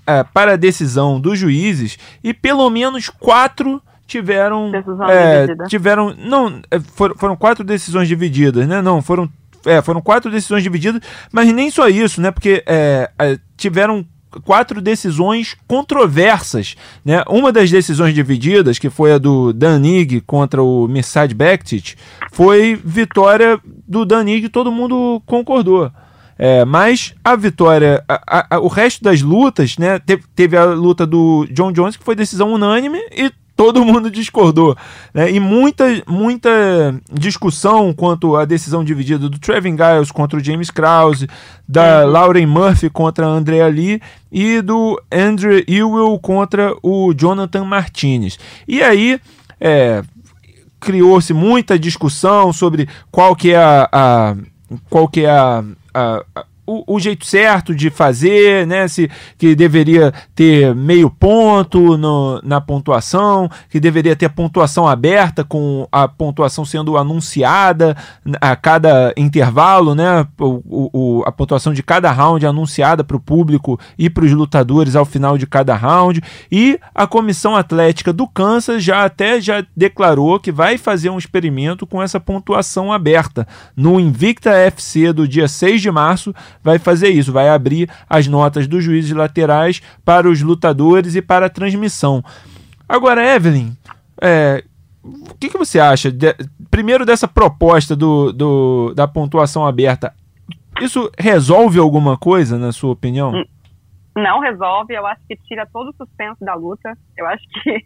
é, para a decisão dos juízes e pelo menos quatro tiveram é, tiveram não é, foram, foram quatro decisões divididas né não foram é, foram quatro decisões divididas mas nem só isso né porque é, é tiveram quatro decisões controversas, né? Uma das decisões divididas, que foi a do Danig contra o Mirsad Bektic, foi vitória do Danig, todo mundo concordou. É, mas a vitória, a, a, o resto das lutas, né? Teve, teve, a luta do John Jones, que foi decisão unânime, e todo mundo discordou. Né? E muita, muita discussão quanto à decisão dividida do Trevin Giles contra o James Krause, da uhum. Lauren Murphy contra a Andrea Lee e do Andrew Ewell contra o Jonathan Martinez. E aí. É, criou-se muita discussão sobre qual que é a, a qual que é a, a, a o, o, jeito certo de fazer, né? Se que deveria ter meio ponto no, na pontuação, que deveria ter pontuação aberta com a pontuação sendo anunciada a cada intervalo, né? O, o a pontuação de cada round anunciada para o público e para os lutadores ao final de cada round. E a comissão atlética do Kansas já até já declarou que vai fazer um experimento com essa pontuação aberta no Invicta FC do dia 6 de março vai fazer isso, vai abrir as notas dos juízes laterais para os lutadores e para a transmissão. Agora, Evelyn, é, o que, que você acha, de, primeiro, dessa proposta do, do, da pontuação aberta? Isso resolve alguma coisa, na sua opinião? Hum, não resolve, eu acho que tira todo o suspenso da luta. Eu acho que,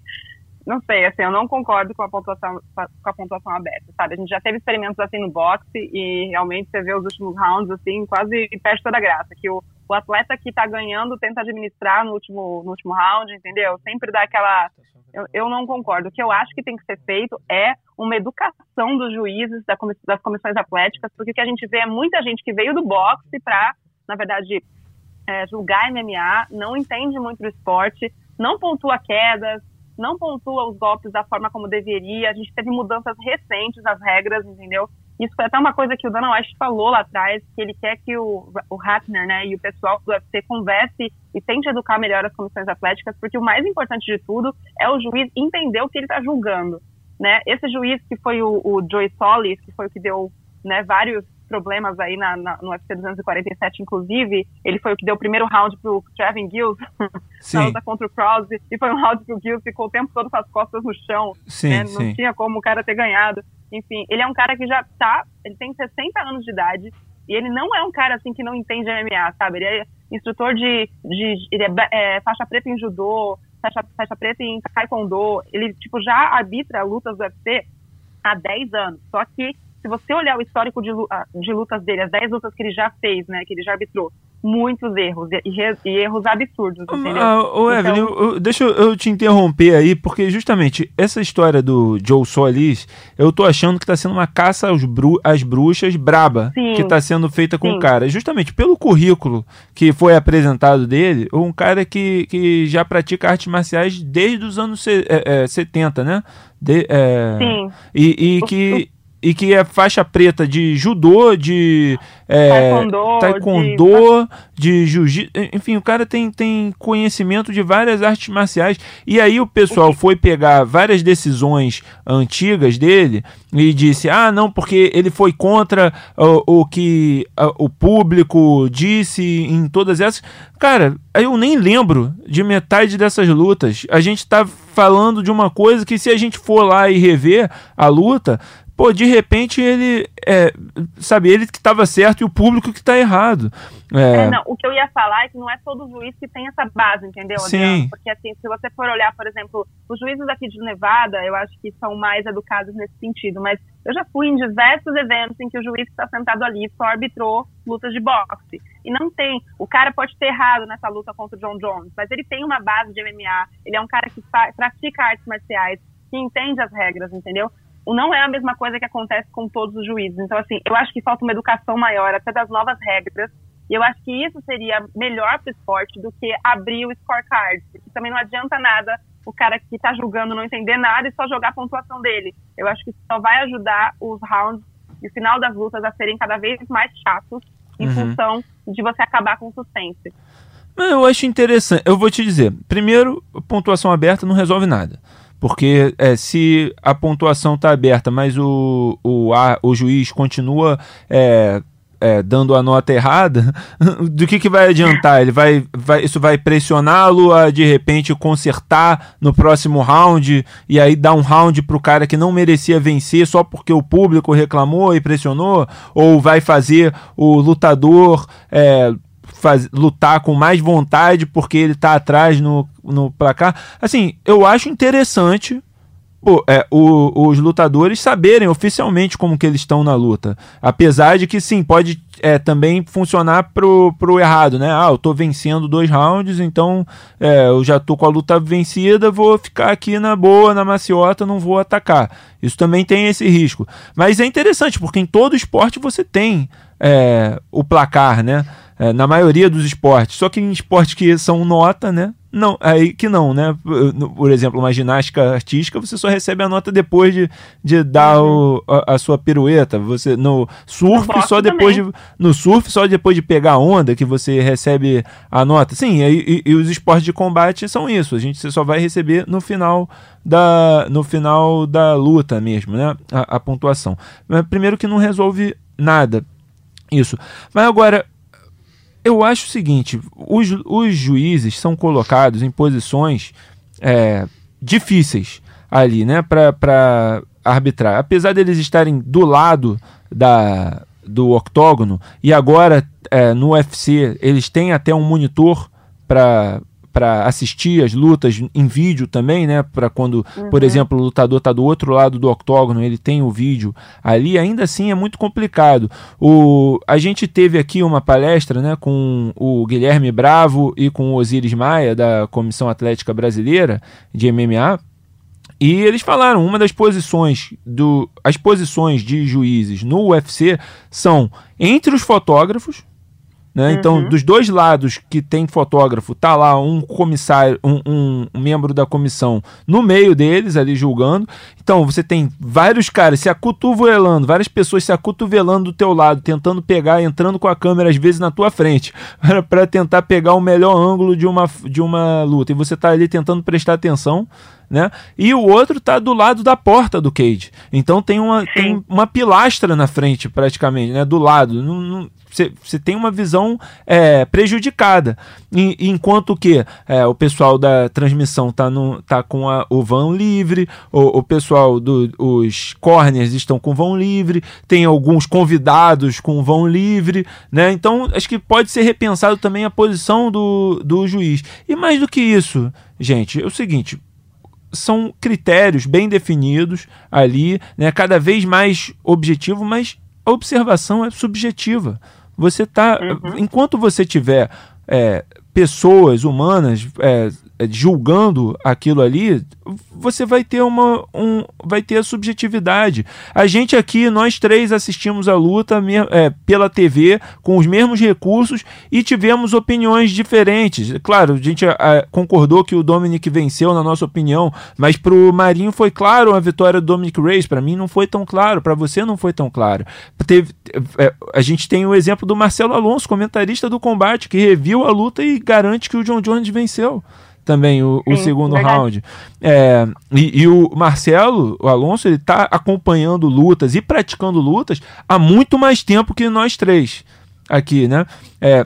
não sei, assim, eu não concordo com a pontuação, com a pontuação aberta, sabe? A gente já teve experimentos assim no boxe e realmente você vê os últimos rounds, assim, quase perde toda a graça. Que o, o atleta que tá ganhando tenta administrar no último, no último round, entendeu? Sempre dá aquela eu, eu, não concordo. O que eu acho que tem que ser feito é uma educação dos juízes, da comiss das comissões atléticas, porque o que a gente vê é muita gente que veio do boxe para, na verdade, é, julgar MMA, não entende muito do esporte, não pontua quedas, não pontua os golpes da forma como deveria. A gente teve mudanças recentes nas regras, entendeu? Isso foi até uma coisa que o Dana White falou lá atrás, que ele quer que o, o Hatner né, e o pessoal do UFC converse e tente educar melhor as comissões atléticas, porque o mais importante de tudo é o juiz entender o que ele está julgando. Né? Esse juiz que foi o, o Joey Solis, que foi o que deu né, vários problemas aí na, na, no UFC 247, inclusive, ele foi o que deu o primeiro round pro Trevin Gills [laughs] na luta contra o Cross, e foi um round que o Gills ficou o tempo todo com as costas no chão, sim, né? não sim. tinha como o cara ter ganhado. Enfim, ele é um cara que já tá, ele tem 60 anos de idade, e ele não é um cara assim que não entende MMA, sabe? Ele é instrutor de, de ele é, é faixa preta em judô, faixa, faixa preta em taekwondo, ele tipo já arbitra lutas do UFC há 10 anos. Só que se você olhar o histórico de, de lutas dele, as 10 lutas que ele já fez, né, que ele já arbitrou, muitos erros, e, erros absurdos, entendeu? Ah, ô, Evelyn, então... eu, deixa eu te interromper aí, porque justamente essa história do Joe Solis, eu tô achando que tá sendo uma caça aos bru às bruxas braba, Sim. que tá sendo feita com o cara. Justamente pelo currículo que foi apresentado dele, um cara que, que já pratica artes marciais desde os anos é, é, 70, né? De, é, Sim. E, e que... O, e que é faixa preta de judô, de é, taekwondo, taekwondo, de, de jiu-jitsu, enfim, o cara tem, tem conhecimento de várias artes marciais. E aí o pessoal foi pegar várias decisões antigas dele e disse: ah, não, porque ele foi contra o, o que o público disse em todas essas. Cara, eu nem lembro de metade dessas lutas. A gente tá falando de uma coisa que se a gente for lá e rever a luta, pô, de repente ele, é, sabe, ele que estava certo e o público que está errado. É... É, não, o que eu ia falar é que não é todo juiz que tem essa base, entendeu, Sim. Porque assim, se você for olhar, por exemplo, os juízes aqui de Nevada, eu acho que são mais educados nesse sentido, mas eu já fui em diversos eventos em que o juiz que está sentado ali só arbitrou lutas de boxe. E não tem. O cara pode ter errado nessa luta contra o John Jones, mas ele tem uma base de MMA, ele é um cara que pratica artes marciais, que entende as regras, entendeu? Não é a mesma coisa que acontece com todos os juízes. Então, assim, eu acho que falta uma educação maior, até das novas regras. E eu acho que isso seria melhor para o esporte do que abrir o scorecard. Porque também não adianta nada o cara que está julgando não entender nada e só jogar a pontuação dele. Eu acho que isso só vai ajudar os rounds e o final das lutas a serem cada vez mais chatos em uhum. função de você acabar com o suspense. Eu acho interessante. Eu vou te dizer. Primeiro, pontuação aberta não resolve nada. Porque é, se a pontuação está aberta, mas o, o, a, o juiz continua é, é, dando a nota errada, [laughs] do que, que vai adiantar? Ele vai, vai isso vai pressioná-lo a de repente consertar no próximo round e aí dar um round para o cara que não merecia vencer só porque o público reclamou e pressionou? Ou vai fazer o lutador é, faz, lutar com mais vontade porque ele tá atrás no, no placar. Assim, eu acho interessante pô, é, o, os lutadores saberem oficialmente como que eles estão na luta. Apesar de que sim, pode é, também funcionar pro, pro errado, né? Ah, eu tô vencendo dois rounds, então é, eu já tô com a luta vencida, vou ficar aqui na boa, na maciota, não vou atacar. Isso também tem esse risco. Mas é interessante, porque em todo esporte você tem é, o placar, né? É, na maioria dos esportes. Só que em esportes que são nota, né? Não, aí que não, né? Por exemplo, uma ginástica artística, você só recebe a nota depois de, de dar o, a, a, sua pirueta. Você no surf no só depois também. de no surf só depois de pegar a onda que você recebe a nota. Sim, e, e, e, os esportes de combate são isso. A gente você só vai receber no final da no final da luta mesmo, né? A, a pontuação. Primeiro que não resolve nada isso. Mas agora eu acho o seguinte: os, os juízes são colocados em posições é, difíceis. ali, né, para arbitrar. Apesar deles estarem do lado da, do octógono e agora é, no UFC eles têm até um monitor para para assistir as lutas em vídeo também, né? Para quando, uhum. por exemplo, o lutador está do outro lado do octógono, ele tem o vídeo ali, ainda assim é muito complicado. O, a gente teve aqui uma palestra né, com o Guilherme Bravo e com o Osiris Maia, da Comissão Atlética Brasileira de MMA. E eles falaram, uma das posições do as posições de juízes no UFC são entre os fotógrafos, né? Então, uhum. Então, dos dois lados que tem fotógrafo, tá lá um comissário, um, um, um, membro da comissão no meio deles, ali julgando. Então, você tem vários caras se acotovelando, várias pessoas se acotovelando do teu lado, tentando pegar, entrando com a câmera às vezes na tua frente, [laughs] para tentar pegar o melhor ângulo de uma, de uma luta. E você tá ali tentando prestar atenção. Né? E o outro está do lado da porta do cage. Então tem uma, tem uma pilastra na frente, praticamente, né? Do lado. Não, não, você tem uma visão é, prejudicada. E, enquanto que é, o pessoal da transmissão está tá com a, o vão livre, o, o pessoal dos corners estão com vão livre, tem alguns convidados com vão livre, né? Então acho que pode ser repensado também a posição do, do juiz. E mais do que isso, gente, é o seguinte: são critérios bem definidos ali, né? cada vez mais objetivo, mas a observação é subjetiva. Você tá. Uhum. Enquanto você tiver é, pessoas humanas é, julgando aquilo ali, você vai ter uma um, vai ter a subjetividade. A gente aqui, nós três assistimos a luta é, pela TV com os mesmos recursos e tivemos opiniões diferentes. Claro, a gente a, a, concordou que o Dominic venceu na nossa opinião, mas para o Marinho foi claro a vitória do Dominic Reyes. Para mim não foi tão claro, para você não foi tão claro. Teve, é, a gente tem o exemplo do Marcelo Alonso, comentarista do combate, que reviu a luta e garante que o John Jones venceu também o, Sim, o segundo verdade. round. É, e, e, o Marcelo, o Alonso, ele está acompanhando lutas e praticando lutas há muito mais tempo que nós três aqui, né? É,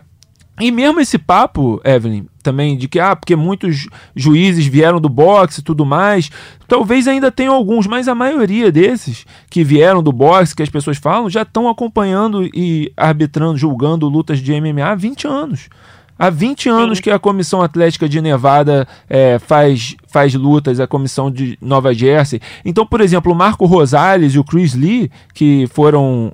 e mesmo esse papo, Evelyn, também de que, ah, porque muitos juízes vieram do boxe e tudo mais, talvez ainda tenham alguns, mas a maioria desses que vieram do boxe, que as pessoas falam, já estão acompanhando e arbitrando, julgando lutas de MMA há 20 anos. Há 20 anos Sim. que a Comissão Atlética de Nevada é, faz, faz lutas, a Comissão de Nova Jersey. Então, por exemplo, o Marco Rosales e o Chris Lee, que foram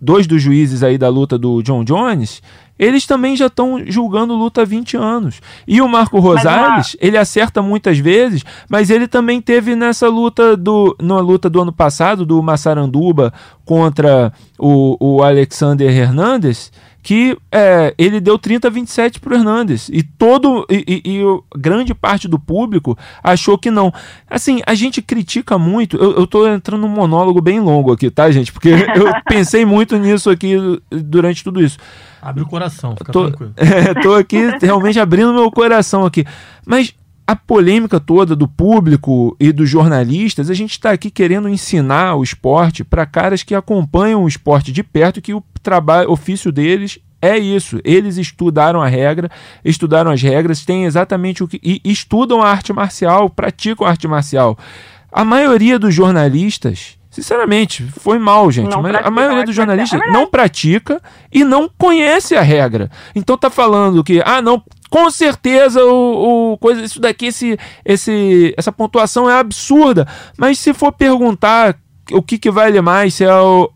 dois dos juízes aí da luta do John Jones, eles também já estão julgando luta há 20 anos. E o Marco Rosales, ele acerta muitas vezes, mas ele também teve nessa luta do na luta do ano passado do Massaranduba contra o, o Alexander Hernandes, que é, ele deu 30 a 27 para o Hernandes e todo e, e, e, grande parte do público achou que não. Assim, a gente critica muito. Eu, estou entrando num monólogo bem longo aqui, tá, gente? Porque [laughs] eu pensei muito nisso aqui durante tudo isso. Abre o coração, fica tô, tranquilo. [laughs] É, tô aqui realmente abrindo meu coração aqui. Mas a polêmica toda do público e dos jornalistas, a gente está aqui querendo ensinar o esporte para caras que acompanham o esporte de perto, que o trabalho, ofício deles é isso. Eles estudaram a regra, estudaram as regras, têm exatamente o que. e estudam a arte marcial, praticam a arte marcial. A maioria dos jornalistas. Sinceramente, foi mal, gente. Não a maioria dos jornalistas é não pratica e não conhece a regra. Então tá falando que, ah, não, com certeza o, o, coisa isso daqui esse, esse essa pontuação é absurda. Mas se for perguntar o que, que vale mais se é o,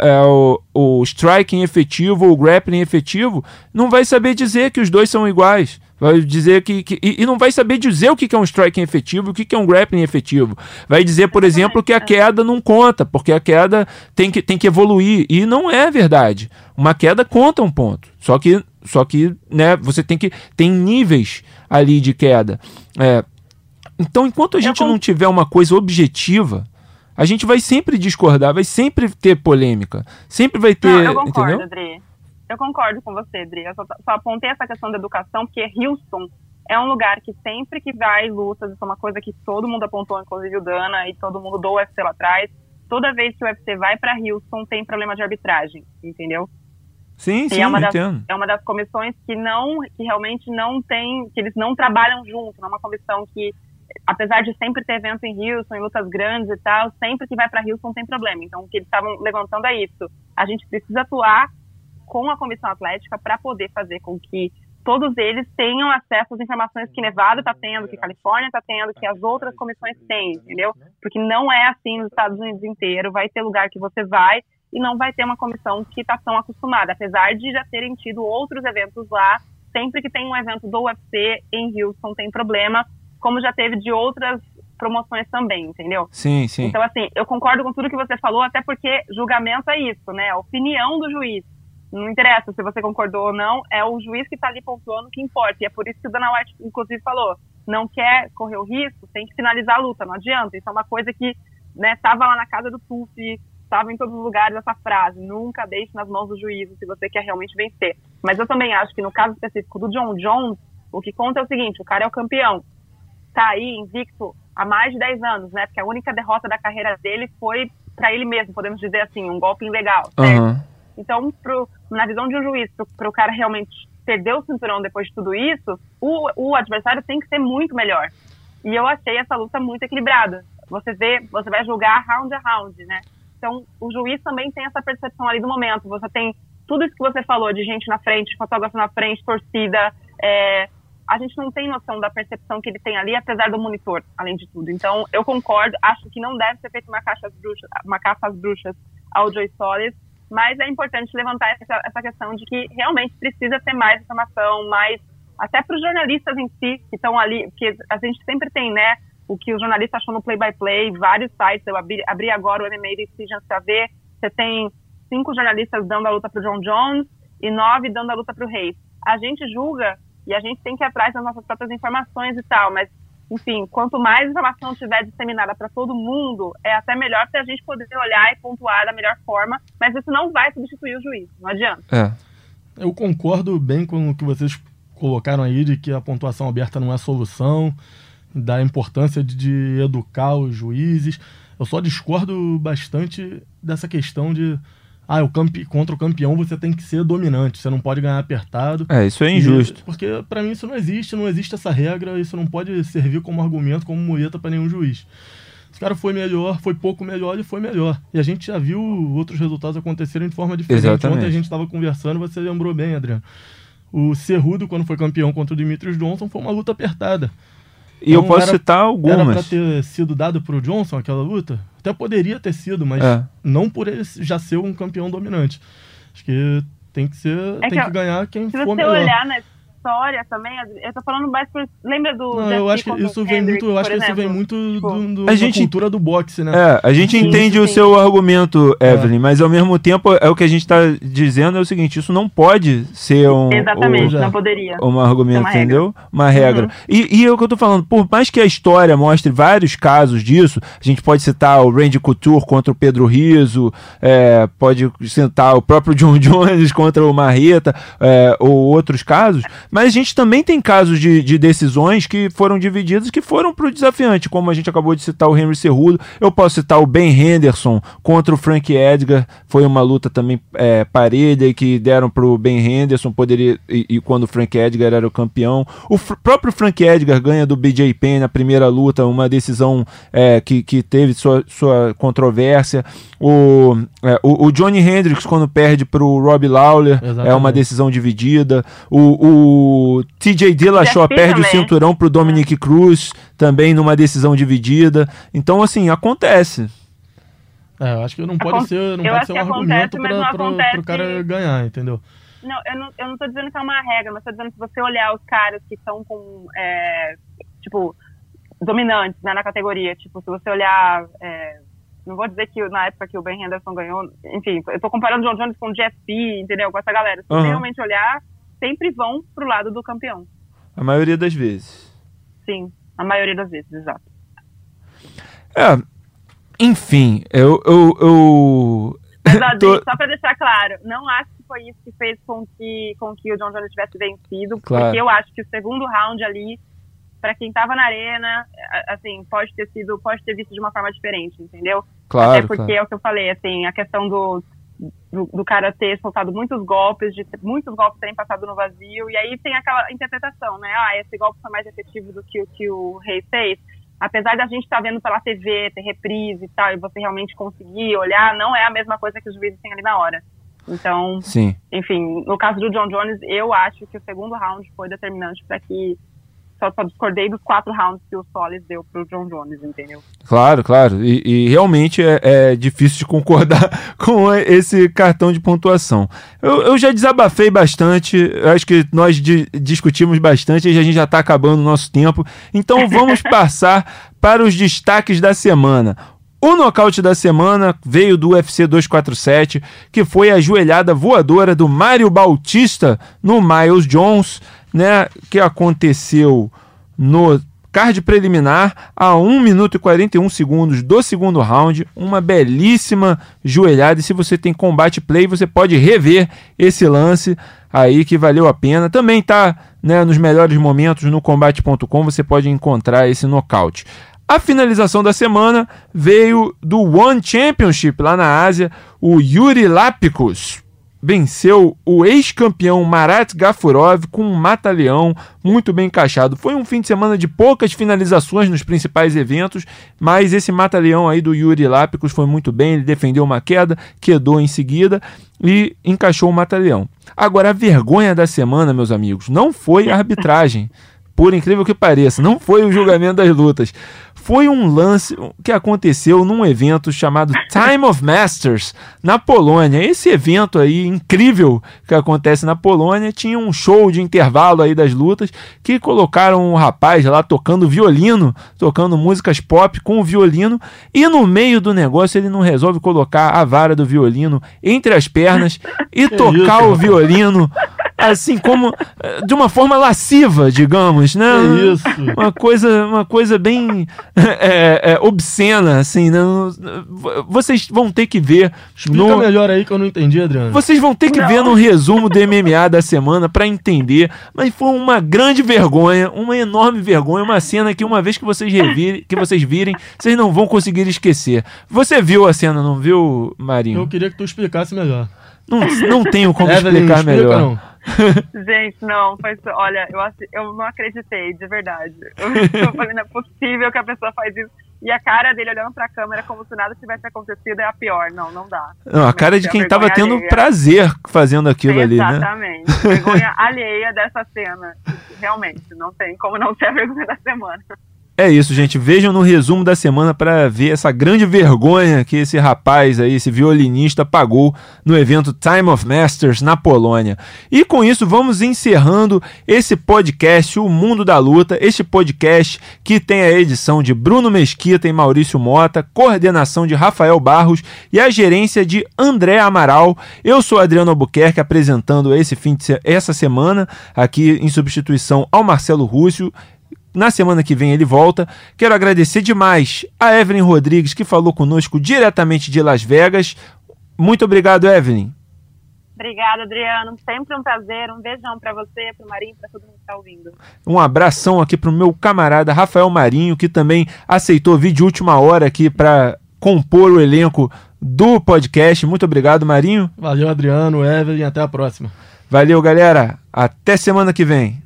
é o, o striking efetivo ou o grappling efetivo não vai saber dizer que os dois são iguais. Vai dizer que, que e, e, não vai saber dizer o que, que é um striking efetivo e o que, que é um grappling efetivo. Vai dizer por exemplo que a queda não conta porque a queda tem que, tem que evoluir. E não é verdade. Uma queda conta um ponto. Só que só que, né, você tem que. Tem níveis ali de queda. É, então, enquanto a gente não tiver uma coisa objetiva, a gente vai sempre discordar, vai sempre ter polêmica. Sempre vai ter. Não, eu concordo, entendeu? Adri. Eu concordo com você, Adri. Eu só, só apontei essa questão da educação, porque Houston é um lugar que sempre que vai lutas, isso é uma coisa que todo mundo apontou, inclusive o Dana e todo mundo do UFC lá atrás. Toda vez que o UFC vai para Houston, tem problema de arbitragem, entendeu? Sim, sim, é uma, das, entendo. é uma das comissões que não, que realmente não tem, que eles não trabalham junto, não é uma comissão que apesar de sempre ter evento em Houston, em lutas grandes e tal, sempre que vai para Houston tem problema. Então, o que eles estavam levantando é isso. A gente precisa atuar com a comissão atlética para poder fazer com que todos eles tenham acesso às informações que Nevada está tendo, que Califórnia está tendo, que as outras comissões têm, entendeu? Porque não é assim nos Estados Unidos inteiro. Vai ter lugar que você vai e não vai ter uma comissão que está tão acostumada, apesar de já terem tido outros eventos lá. Sempre que tem um evento do UFC em Houston tem problema, como já teve de outras promoções também, entendeu? Sim, sim. Então, assim, eu concordo com tudo que você falou, até porque julgamento é isso, né? A opinião do juiz. Não interessa se você concordou ou não, é o juiz que está ali pontuando que importa. E é por isso que o Dana White, inclusive, falou: não quer correr o risco, tem que finalizar a luta, não adianta. Isso é uma coisa que estava né, lá na casa do Tufi, estava em todos os lugares essa frase: nunca deixe nas mãos do juiz se você quer realmente vencer. Mas eu também acho que no caso específico do John Jones, o que conta é o seguinte: o cara é o campeão, tá aí invicto há mais de 10 anos, né? Porque a única derrota da carreira dele foi para ele mesmo, podemos dizer assim, um golpe ilegal? Uhum. Então, pro, na visão de um juiz, para o cara realmente perder o cinturão depois de tudo isso, o, o adversário tem que ser muito melhor. E eu achei essa luta muito equilibrada. Você vê, você vai julgar round a round, né? Então, o juiz também tem essa percepção ali do momento. Você tem tudo isso que você falou de gente na frente, fotógrafo na frente, torcida. É, a gente não tem noção da percepção que ele tem ali, apesar do monitor, além de tudo. Então, eu concordo. Acho que não deve ser feita uma, caixa às bruxas, uma caça às bruxas ao Joy Solis mas é importante levantar essa, essa questão de que realmente precisa ter mais informação, mais até para os jornalistas em si que estão ali, porque a gente sempre tem, né, o que os jornalistas acham no play-by-play, vários sites, eu abri, abri agora o MMA Decisions para ver, você tem cinco jornalistas dando a luta para o John Jones e nove dando a luta para o Reis. A gente julga e a gente tem que ir atrás das nossas próprias informações e tal, mas enfim, quanto mais informação tiver disseminada para todo mundo, é até melhor para a gente poder olhar e pontuar da melhor forma, mas isso não vai substituir o juiz, não adianta. É. Eu concordo bem com o que vocês colocaram aí de que a pontuação aberta não é solução, da importância de, de educar os juízes. Eu só discordo bastante dessa questão de ah, o campe... contra o campeão você tem que ser dominante, você não pode ganhar apertado. É, isso é injusto. E... porque para mim isso não existe, não existe essa regra, isso não pode servir como argumento, como muleta para nenhum juiz. Esse cara foi melhor, foi pouco melhor e foi melhor. E a gente já viu outros resultados acontecerem de forma diferente. Exatamente. Ontem a gente estava conversando, você lembrou bem, Adriano. O Cerrudo, quando foi campeão contra o Demetrius Johnson, foi uma luta apertada. E então, eu posso era, citar algumas. Era pra ter sido dado pro Johnson aquela luta? Até poderia ter sido, mas é. não por ele já ser um campeão dominante. Acho que tem que ser, é tem que, que ganhar quem for melhor. Se você olhar na história também, eu tô falando mais por, lembra do Não, eu acho que isso vem muito, eu acho que isso vem muito tipo, do, do, a gente, cultura do boxe, né? É, a gente sim, entende sim. o seu argumento, é. Evelyn, é. mas ao mesmo tempo é o que a gente tá dizendo é o seguinte, isso não pode ser um Exatamente, não poderia. Um argumento, uma entendeu? Regra. Uma regra. Uhum. E, e é o que eu tô falando, por mais que a história mostre vários casos disso, a gente pode citar o Randy Couture contra o Pedro Riso, é, pode citar o próprio John [laughs] Jones contra o Marreta, é, ou outros casos, mas a gente também tem casos de, de decisões que foram divididas que foram para o desafiante, como a gente acabou de citar o Henry Cerrudo. Eu posso citar o Ben Henderson contra o Frank Edgar. Foi uma luta também é, parelha que deram para o Ben Henderson poderia e, e, quando o Frank Edgar era o campeão. O próprio Frank Edgar ganha do BJ Penn na primeira luta, uma decisão é, que, que teve sua, sua controvérsia. O, é, o, o, Johnny Hendricks, quando perde para o Rob Lawler, Exatamente. é uma decisão dividida. O, o TJ Dillashaw perde também. o cinturão para o Dominic é. Cruz, também numa decisão dividida. Então, assim, acontece. É, eu acho que não pode ser, não pode ser um argumento para o cara ganhar, entendeu? Não, eu não, eu não tô dizendo que é uma regra, mas tô dizendo que se você olhar os caras que estão com, é, tipo, dominantes né, na categoria, tipo, se você olhar é, não vou dizer que na época que o Ben Henderson ganhou, enfim, eu tô comparando o John Jones com o GSP, entendeu? Com essa galera. Se uhum. você realmente olhar, sempre vão pro lado do campeão. A maioria das vezes. Sim, a maioria das vezes, exato. É, enfim, eu. eu, eu... [laughs] Mas, tô... só pra deixar claro, não acho que foi isso que fez com que, com que o John Jones tivesse vencido, claro. porque eu acho que o segundo round ali para quem estava na arena, assim, pode ter sido, pode ter visto de uma forma diferente, entendeu? Claro. Até porque claro. é o que eu falei, assim, a questão do, do, do, cara ter soltado muitos golpes, de muitos golpes terem passado no vazio, e aí tem aquela interpretação, né? Ah, esse golpe foi mais efetivo do que o que o Rei fez. apesar da gente estar tá vendo pela TV, ter reprise e tal, e você realmente conseguir olhar, não é a mesma coisa que os juízes têm ali na hora. Então, Sim. enfim, no caso do John Jones, eu acho que o segundo round foi determinante para que só, só, discordei dos quatro rounds que o Solis deu pro John Jones, entendeu? Claro, claro. E, e realmente é, é, difícil de concordar [laughs] com esse cartão de pontuação. Eu, eu já desabafei bastante, acho que nós di discutimos bastante e a gente já está acabando o nosso tempo. Então vamos [laughs] passar para os destaques da semana. O nocaute da semana veio do UFC 247, que foi a joelhada voadora do Mário Bautista no Miles Jones, né, que aconteceu no card preliminar a 1 minuto e 41 segundos do segundo round, uma belíssima joelhada e se você tem combate play, você pode rever esse lance aí que valeu a pena. Também tá, né, nos melhores momentos no combate.com, você pode encontrar esse nocaute. A finalização da semana veio do One Championship lá na Ásia. O Yuri Lapicus venceu o ex-campeão Marat Gafurov com um mata-leão muito bem encaixado. Foi um fim de semana de poucas finalizações nos principais eventos, mas esse mata-leão aí do Yuri Lapicus foi muito bem. Ele defendeu uma queda, quedou em seguida e encaixou o mata-leão. Agora, a vergonha da semana, meus amigos, não foi a arbitragem. [laughs] Por incrível que pareça, não foi o julgamento das lutas foi um lance que aconteceu num evento chamado Time of Masters na Polônia. Esse evento aí incrível que acontece na Polônia tinha um show de intervalo aí das lutas que colocaram um rapaz lá tocando violino, tocando músicas pop com o violino e no meio do negócio ele não resolve colocar a vara do violino entre as pernas [laughs] e tocar o violino assim como eh, de uma forma lasciva, digamos, né? É isso. Uma coisa, uma coisa bem é, [laughs] é, obscena, assim, né? Vocês vão ter que ver. Explica no... melhor aí que eu não entendi, Adriano. Vocês vão ter que não. ver no resumo do MMA da semana para entender. Mas foi uma grande vergonha, uma enorme vergonha, uma cena que uma vez que vocês revirem, que vocês virem, vocês não vão conseguir esquecer. Você viu a cena, não viu, Marinho? Eu queria que tu explicasse melhor. Não, não tenho como Evelyn, explicar explica, melhor. Não. [laughs] Gente, não, foi olha, eu, eu não acreditei, de verdade. [laughs] Eu, [laughs] falei, não é possível que a pessoa faz isso. E a cara dele olhando pra câmera como se nada tivesse acontecido é a pior. Não, não dá. Não, a cara de quem tava tendo alheia. prazer fazendo aquilo ali, né? Exatamente. Vergonha alheia dessa cena. Realmente, não tem como não ser a vergonha da semana. É isso, gente. Vejam no resumo da semana para ver essa grande vergonha que esse rapaz aí, esse violinista, pagou no evento Time of Masters na Polônia. E com isso, vamos encerrando esse podcast, O Mundo da Luta. Este podcast que tem a edição de Bruno Mesquita e Maurício Mota, coordenação de Rafael Barros e a gerência de André Amaral. Eu sou Adriano Albuquerque apresentando esse fim de essa semana aqui em substituição ao Marcelo Rússio. Na semana que vem ele volta. Quero agradecer demais a Evelyn Rodrigues, que falou conosco diretamente de Las Vegas. Muito obrigado, Evelyn. Obrigada, Adriano. Sempre um prazer. Um beijão para você, para o Marinho, para todo mundo que está ouvindo. Um abração aqui para o meu camarada Rafael Marinho, que também aceitou vir de última hora aqui para compor o elenco do podcast. Muito obrigado, Marinho. Valeu, Adriano, Evelyn. Até a próxima. Valeu, galera. Até semana que vem.